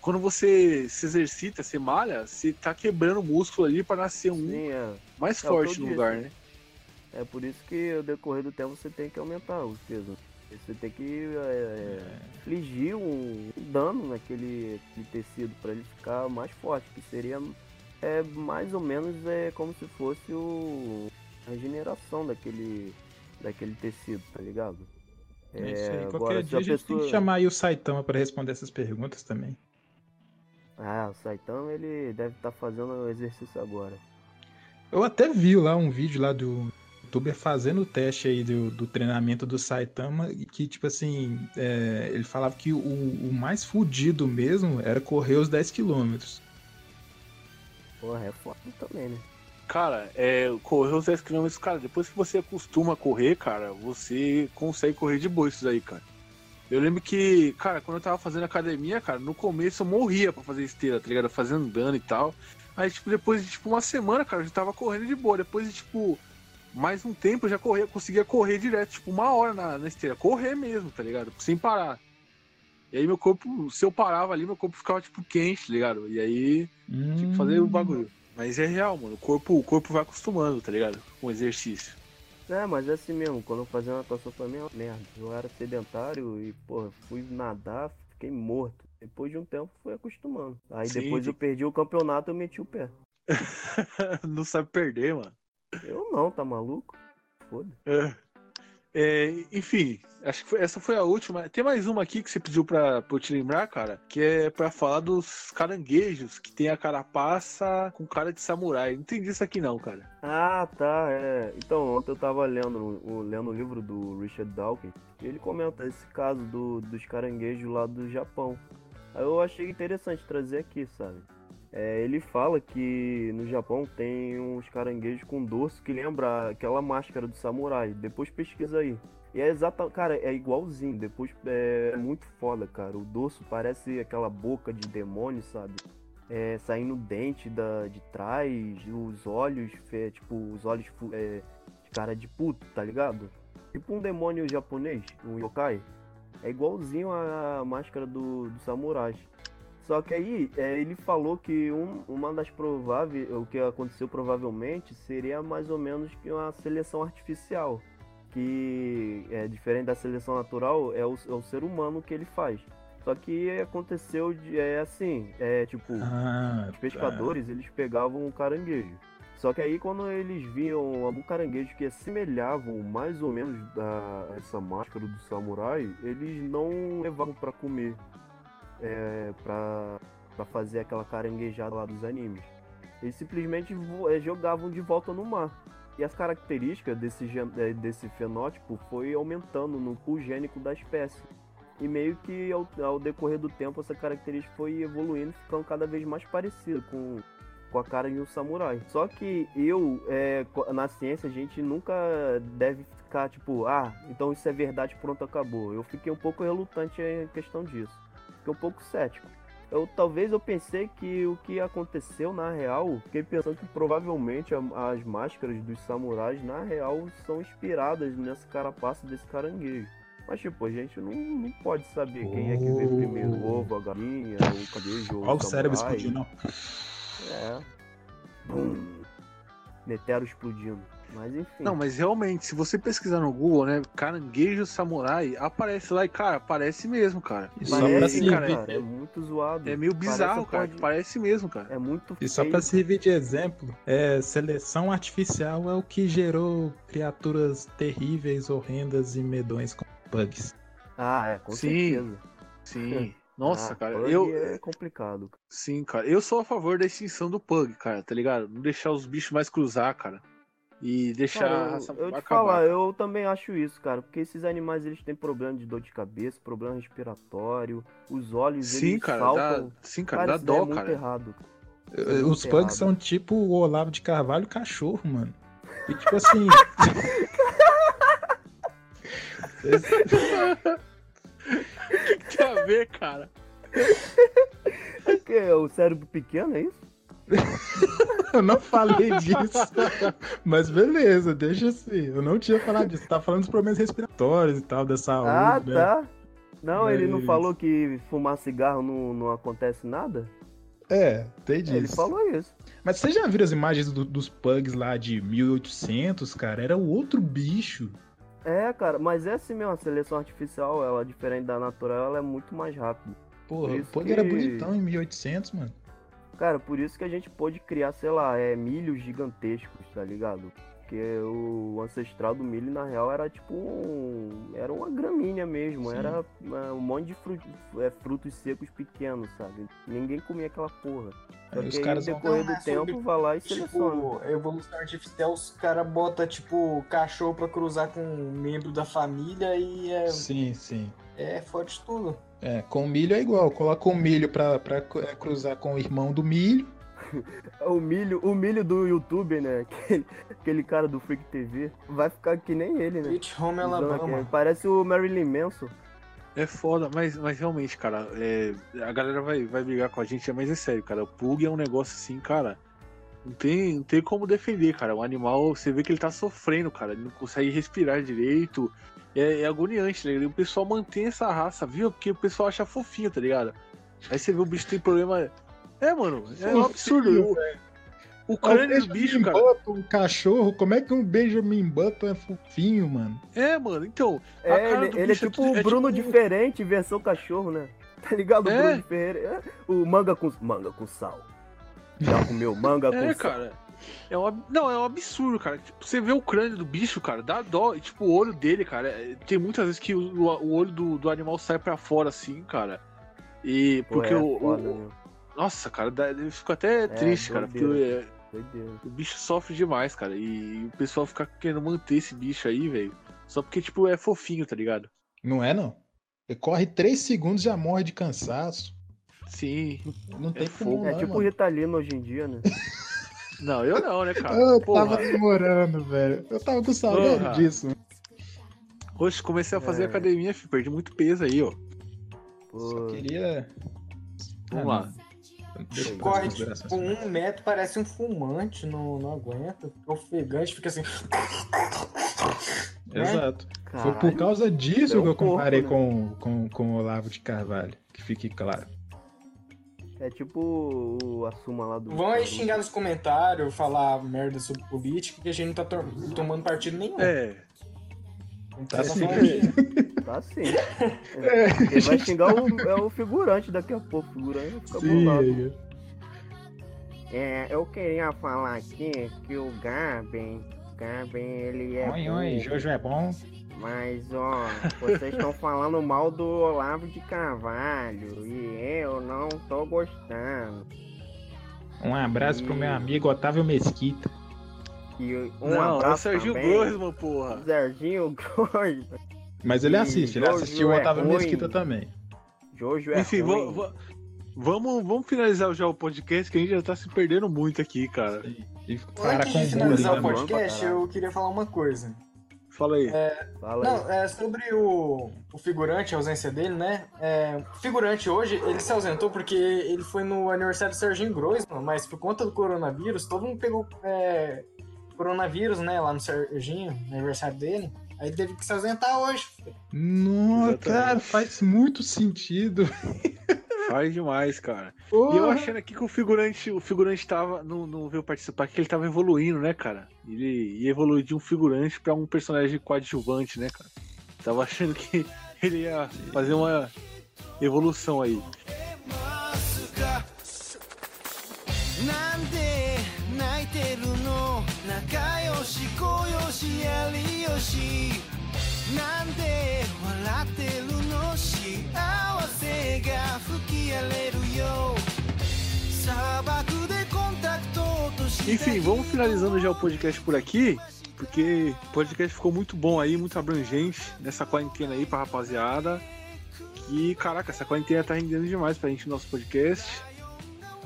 quando você se exercita, você malha, você tá quebrando o músculo ali pra nascer um Sim, é. mais É o que forte no disse. lugar, né? É por isso que ao decorrer do tempo você tem que aumentar os pesos. Você tem que é, infligir um dano naquele, tecido para ele ficar mais forte, que seria é, mais ou menos é, como se fosse o, a regeneração daquele, daquele tecido, tá ligado? É isso aí. agora, Qualquer se dia a gente tem que pessoa- chamar aí o Saitama pra responder essas perguntas também. Ah, o Saitama ele deve estar fazendo o exercício agora. Eu até vi lá um vídeo lá do youtuber fazendo o teste aí do, do treinamento do Saitama, que, tipo assim, é, ele falava que o, o mais fudido mesmo era correr os 10 quilômetros. Porra, é foda também, né? Cara, é, correr os 10 km, cara, depois que você acostuma a correr, cara, você consegue correr de boa isso aí, cara. Eu lembro que, cara, quando eu tava fazendo academia, cara, no começo eu morria pra fazer esteira, tá ligado? Fazendo dano e tal. Aí, tipo, depois de tipo, uma semana, cara, eu já tava correndo de boa. Depois de, tipo, mais um tempo eu já corria, conseguia correr direto, tipo, uma hora na, na esteira. Correr mesmo, tá ligado? Sem parar. E aí meu corpo, se eu parava ali, meu corpo ficava, tipo, quente, tá ligado? E aí tinha que fazer o bagulho. Mas é real, mano. O corpo, o corpo vai acostumando, tá ligado? Com o exercício. É, mas é assim mesmo, quando eu fazia natação foi a mesma merda. Eu era sedentário e, porra, fui nadar, fiquei morto. Depois de um tempo fui acostumando. Aí Sim, depois tem- eu perdi o campeonato eu meti o pé. Não sabe perder, mano. Eu não, tá maluco? Foda. É. É, enfim, acho que foi- essa foi a última. Tem mais uma aqui que você pediu pra, pra eu te lembrar, cara, que é pra falar dos caranguejos, que tem a carapaça com cara de samurai. Não entendi isso aqui não, cara. Ah, tá, é. Então, ontem eu tava lendo o, lendo o livro do Richard Dawkins e ele comenta esse caso do, dos caranguejos lá do Japão. Aí eu achei interessante trazer aqui, sabe? É, ele fala que no Japão tem uns caranguejos com dorso que lembra aquela máscara do samurai. Depois pesquisa aí. E é exata, cara, é igualzinho. Depois é muito foda, cara. O dorso parece aquela boca de demônio, sabe? É, saindo dente da, de trás, os olhos, é, tipo, os olhos é, de cara de puto, tá ligado? Tipo um demônio japonês, um yokai. É igualzinho a máscara do, do samurai. Só que aí é, ele falou que um- uma das prováveis, o que aconteceu provavelmente seria mais ou menos que uma seleção artificial. Que é diferente da seleção natural, é o, é o ser humano que ele faz. Só que aconteceu de, é assim, é tipo, Ah, os pescadores eles pegavam o caranguejo. Só que aí quando eles viam algum caranguejo que assemelhavam mais ou menos a essa máscara do samurai, eles não levavam pra comer, é, pra, pra fazer aquela caranguejada lá dos animes. Eles simplesmente é, jogavam de volta no mar. E as características desse, é, desse fenótipo foi aumentando no pool gênico da espécie. E meio que ao, ao decorrer do tempo essa característica foi evoluindo, ficando cada vez mais parecida com, com a cara de um samurai. Só que eu, é, na ciência, a gente nunca deve ficar tipo, ah, então isso é verdade, pronto, acabou. Eu fiquei um pouco relutante em questão disso. Fiquei um pouco cético. Eu, talvez eu pensei que o que aconteceu na real, fiquei pensando que provavelmente a- as máscaras dos samurais na real são inspiradas nessa carapaça desse caranguejo. Mas tipo, a gente não, não pode saber quem é que veio primeiro, o ovo, a galinha, o caranguejo, ou Olha o cérebro explodindo. É. Bum. Netero explodindo. Mas enfim. Não, mas realmente, se você pesquisar no Google, né, caranguejo samurai, aparece lá e, cara, parece mesmo, cara. E só pra se cara, servir- é muito zoado. É meio bizarro, Parece cara. pode- Parece mesmo, cara. É muito E só feio. pra servir de exemplo, é, seleção artificial é o que gerou criaturas terríveis, horrendas e medões como bugs. Ah, é, com Sim. certeza. Sim. Nossa, Ah, cara, eu. É complicado. Sim, cara. Eu sou a favor da extinção do Pug, cara, tá ligado? Não deixar os bichos mais cruzar, cara. E deixar Cara, a eu, raça eu te falar, eu também acho isso, cara, porque esses animais eles têm problema de dor de cabeça, problema respiratório, os olhos Sim, eles cara, saltam. dá- sim, cara, dá isso daí dó, é muito cara. errado. É Os errado. são tipo o Olavo de Carvalho cachorro, mano. E tipo assim. tem a ver, cara? Que é o cérebro pequeno, é isso? Eu não falei disso. Mas beleza, deixa assim. Eu não tinha falado disso. Você tá falando dos problemas respiratórios e tal, da saúde. Ah, né? tá. Não, ele não Mas- falou que fumar cigarro não, não acontece nada? É, tem disso. Ele falou isso. Mas vocês já viram as imagens do- dos pugs lá de 1800, cara? Era outro bicho. É, cara, mas é assim mesmo, a seleção artificial, ela diferente da natural, ela é muito mais rápida. Porra, Por o pug que- era bonitão em 1800, mano. Cara, por isso que a gente pôde criar, sei lá, é, milhos gigantescos, tá ligado? Porque o ancestral do milho, na real, era tipo um... Era uma gramínea mesmo, Sim. era é, um monte de fru- é, frutos secos pequenos, sabe? Ninguém comia aquela porra. Só Aí os caras aí, vão- decorrer do mas sobre, tempo, vai lá e seleciona. Tipo, evolução artificial, os caras botam, tipo, cachorro pra cruzar com um membro da família e é, Sim, sim. é fode tudo. É, com milho é igual. Coloca o milho pra, pra é, cruzar com o irmão do milho. O milho, o milho do YouTube, né? Aquele, aquele cara do Freak TV, vai ficar que nem ele, né? Sweet Home Usando Alabama. aquele- Parece o Marilyn Manson. É foda, mas, mas realmente, cara, é, a galera vai, vai brigar com a gente, mas é sério, cara. O Pug é um negócio assim, cara. Não tem, não tem como defender, cara. O animal, você vê que ele tá sofrendo, cara. Ele não consegue respirar direito. É, é agoniante, tá ligado? E o pessoal mantém essa raça, viu? Porque o pessoal acha fofinho, tá ligado? Aí você vê o bicho tem problema. É, mano, é um absurdo. O, o crânio do bicho, cara. Button, um cachorro, como é que um Benjamin Button é fofinho, mano? É, mano, então. a É, cara ele, do ele é bicho tipo o é Bruno tipo- diferente, versão cachorro, né? Tá ligado? O É. Bruno Ferreira. É, O manga com, manga com sal. Já comeu manga com É, sal. cara. É um, não, é um absurdo, cara. Tipo, você vê o crânio do bicho, cara, dá dó. E, tipo, o olho dele, cara. é- Tem muitas vezes que o, o olho do, do animal sai pra fora, assim, cara. E Pô, porque é o, o- foda, né? Nossa, cara, dá, eu fico até triste, cara. Porque doideira. é, o bicho sofre demais, cara. E, o pessoal fica querendo manter esse bicho aí, velho. Só porque, tipo, é fofinho, tá ligado? Não é, não? Ele corre 3 segundos e já morre de cansaço. Sim. Não tem fogo, É não, tipo o. Ritalino hoje em dia, né? Não, eu não, né, cara? Eu Porra. tava demorando, velho. Eu tava com saudade Porra. disso. Hoje comecei a fazer É. academia, filho. Perdi muito peso aí, ó. Pô, Queria. Vamos Ah, lá. Corre, tipo, um metro, parece um fumante, não, não aguenta. Fica ofegante, fica assim. É. Exato. Foi por causa disso um que eu comparei corpo, com, com, com o Olavo de Carvalho. Que fique claro. É tipo o Assuma lá do. Vão aí xingar nos comentários, falar merda sobre política, que a gente não tá to- tomando partido nenhum. É. Então, Tá nós sim. Tá sim. Quem vai xingar o, é o figurante daqui a pouco. O figurante ficar bolado. É, eu queria falar aqui que o Gaben, Gaben, ele é Oi, oi, burro, Jojo é bom. Mas ó, vocês estão falando mal do Olavo de Carvalho e eu não tô gostando. Um abraço pro meu amigo Otávio Mesquita. E um não, é o abraço Serginho também, Grossman, porra. Serginho Grossman. Mas ele E assiste, ele assistiu o é Otávio ruim. Mesquita também. Jojo é Enfim, ruim. va- vamos, vamos finalizar já o podcast, que a gente já tá se perdendo muito aqui, cara. E para Antes com de finalizar o né, podcast, eu queria falar uma coisa. Fala aí. Fala aí. Não, é sobre o, o figurante, a ausência dele, né? É, o figurante hoje, ele se ausentou porque ele foi no aniversário do Serginho Groisman, mas por conta do coronavírus, todo mundo pegou é, coronavírus, né, lá no Serginho, no aniversário dele. Aí teve que se ausentar hoje. Não, Exatamente. cara, faz muito sentido. Faz demais, cara. E eu achando aqui que o figurante, o figurante tava, não, não veio participar, que ele tava evoluindo, né, cara? Ele ia evoluir de um figurante pra um personagem coadjuvante, né, cara? Tava achando que ele ia fazer uma evolução aí. なんで泣いてるの仲良し恋よしやりよしなんで笑ってるの幸せが吹き荒れるよ砂漠でコンタクト落とし Enfim, vamos finalizando já o podcast por aqui, porque o podcast ficou muito bom aí, muito abrangente nessa quarentena aí pra rapaziada. E caraca, essa quarentena tá rendendo demais pra gente no nosso podcast.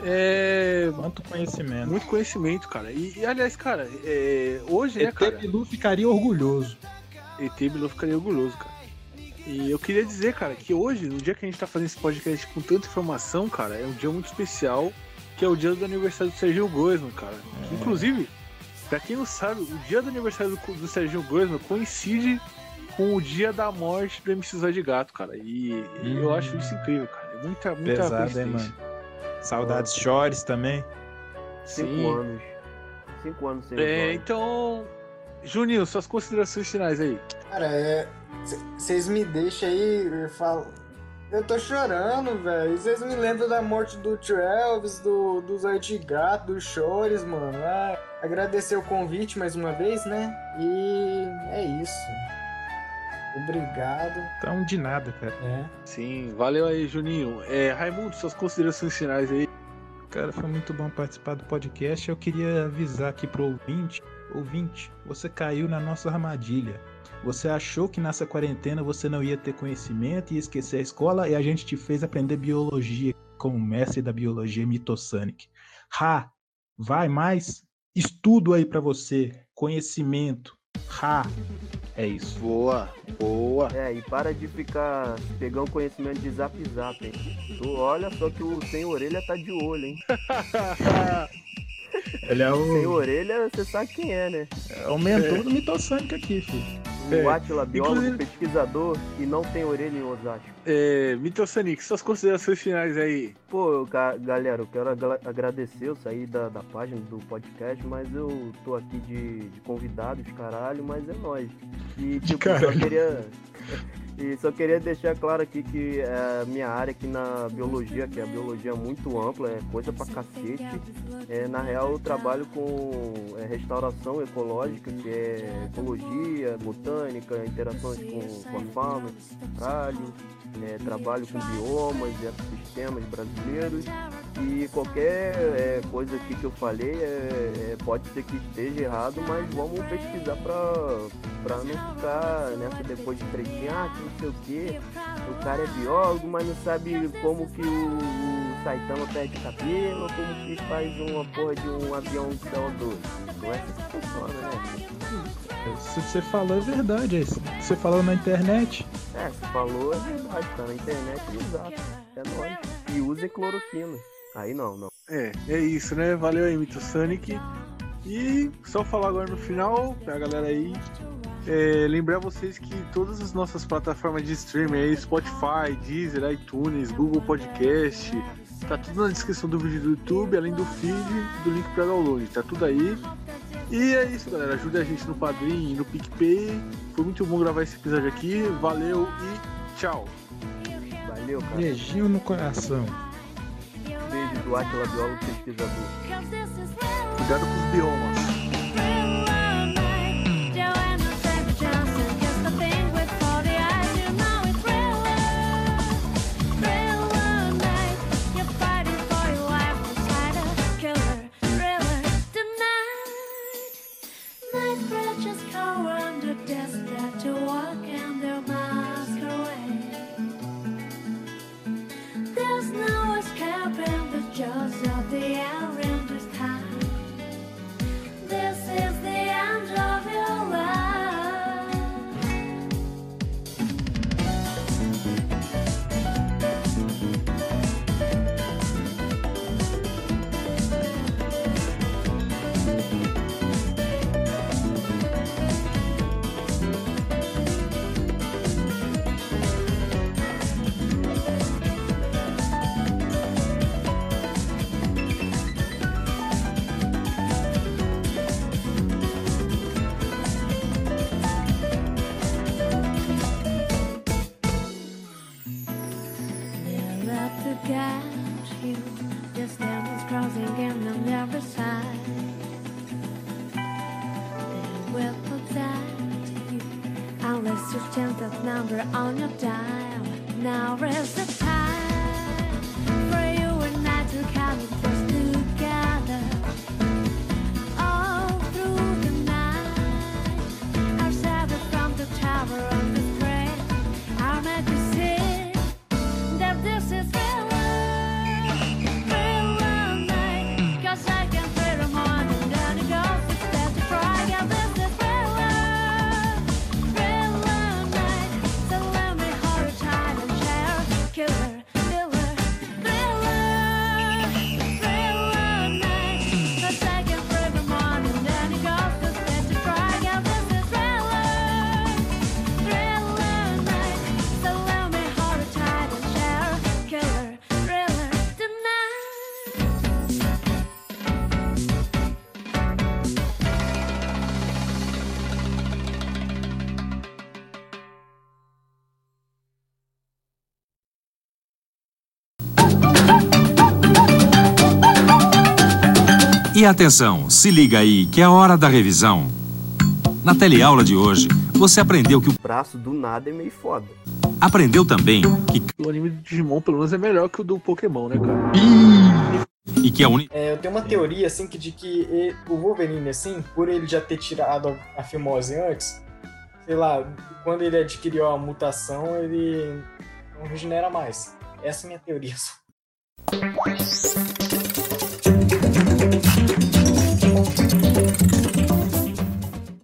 É. Quanto conhecimento. Muito conhecimento, cara. E, e, aliás, cara, é, hoje, né, ET cara? Bilu ficaria orgulhoso. ET Bilu ficaria orgulhoso, cara. E eu queria dizer, cara, que hoje, no dia que a gente tá fazendo esse podcast com tanta informação, cara, é um dia muito especial, que é o dia do aniversário do Serginho Groisman, cara. Que, inclusive, pra quem não sabe, o dia do aniversário do, do Serginho Groisman coincide com o dia da morte do MC Zé de Gato, cara. E eu acho isso incrível, cara. É muita, muita Pesado, hein, mano? Saudades chores também. Cinco Sim. anos. Cinco anos sem É, então. Juninho, suas considerações finais aí. Cara, é. Vocês me deixam aí, eu falo. Eu tô chorando, velho. Vocês me lembram da morte do tio Elvis, do, do Zóio Gato, dos Chores, mano. Ah, agradecer o convite mais uma vez, né? E é isso. Obrigado. Então, de nada, cara. É. Sim, valeu aí, Juninho. É, Raimundo, suas considerações finais aí. Cara, foi muito bom participar do podcast. Eu queria avisar aqui pro ouvinte, ouvinte, você caiu na nossa armadilha. Você achou que nessa quarentena você não ia ter conhecimento e esquecer a escola e a gente te fez aprender biologia com o mestre da biologia Mitosanic. Ha! Vai mais estudo aí pra você, conhecimento. Ha! É isso. Boa, boa. É, e para de ficar pegando conhecimento de zap zap, hein? Tu olha só que o sem orelha tá de olho, hein? Ele é Sem o, orelha, você sabe quem é, né? é o mentor do Mitosanic aqui, filho. O É, Atila, biólogo, inclusive- pesquisador e não tem orelha em Osasco. É, Mitosanic, suas considerações finais aí. Pô, eu, ga- galera, eu quero agra- agradecer, eu saí da, da página do podcast, mas eu tô aqui de, de convidados, caralho, mas é nóis. E tipo, só caralho. queria. E só queria deixar claro aqui que a minha área aqui na biologia, que é a biologia muito ampla, é coisa pra cacete. É, na real, eu trabalho com é, restauração ecológica, que é ecologia, botânica, interações com, com a fauna, caralho. É, trabalho com biomas ecossistemas brasileiros. E qualquer é, coisa aqui que eu falei é, é, pode ser que esteja errado, mas vamos pesquisar pra não ficar nessa depois de tretinho, ah, que não sei o que, o cara é biólogo, mas não sabe como que o, o Saitama perde cabelo, como que faz uma porra de um avião CO2. Não é assim que funciona, né? Se você falou é verdade, é isso. Você falou na internet. É, você falou é verdade, tá na internet, exato. É nóis. E usem cloroquina. Aí não, não. É, é isso, né? Valeu aí, Mitosanic. E só falar agora no final, pra galera aí, é, lembrar vocês que todas as nossas plataformas de streaming aí, Spotify, Deezer, iTunes, Google Podcast, tá tudo na descrição do vídeo do YouTube, além do feed e do link pra download, tá tudo aí. E é isso, galera. Ajude a gente no Padrim e no PicPay. Foi muito bom gravar esse episódio aqui. Valeu e tchau. Valeu, cara. Beijinho no coração. Beijo do Atila Biólogo Pesquisador. Cuidado com os biomas. E atenção, se liga aí que é a hora da revisão. Na teleaula de hoje, você aprendeu que o braço do nada é meio foda. Aprendeu também que O anime do Digimon, pelo menos, é melhor que o do Pokémon, né, cara? e que a uni... É, eu tenho uma teoria, assim, que de que e- o Wolverine, assim, por ele já ter tirado a fimose antes, sei lá, quando ele adquiriu a mutação, ele não regenera mais. Essa é a minha teoria. thank you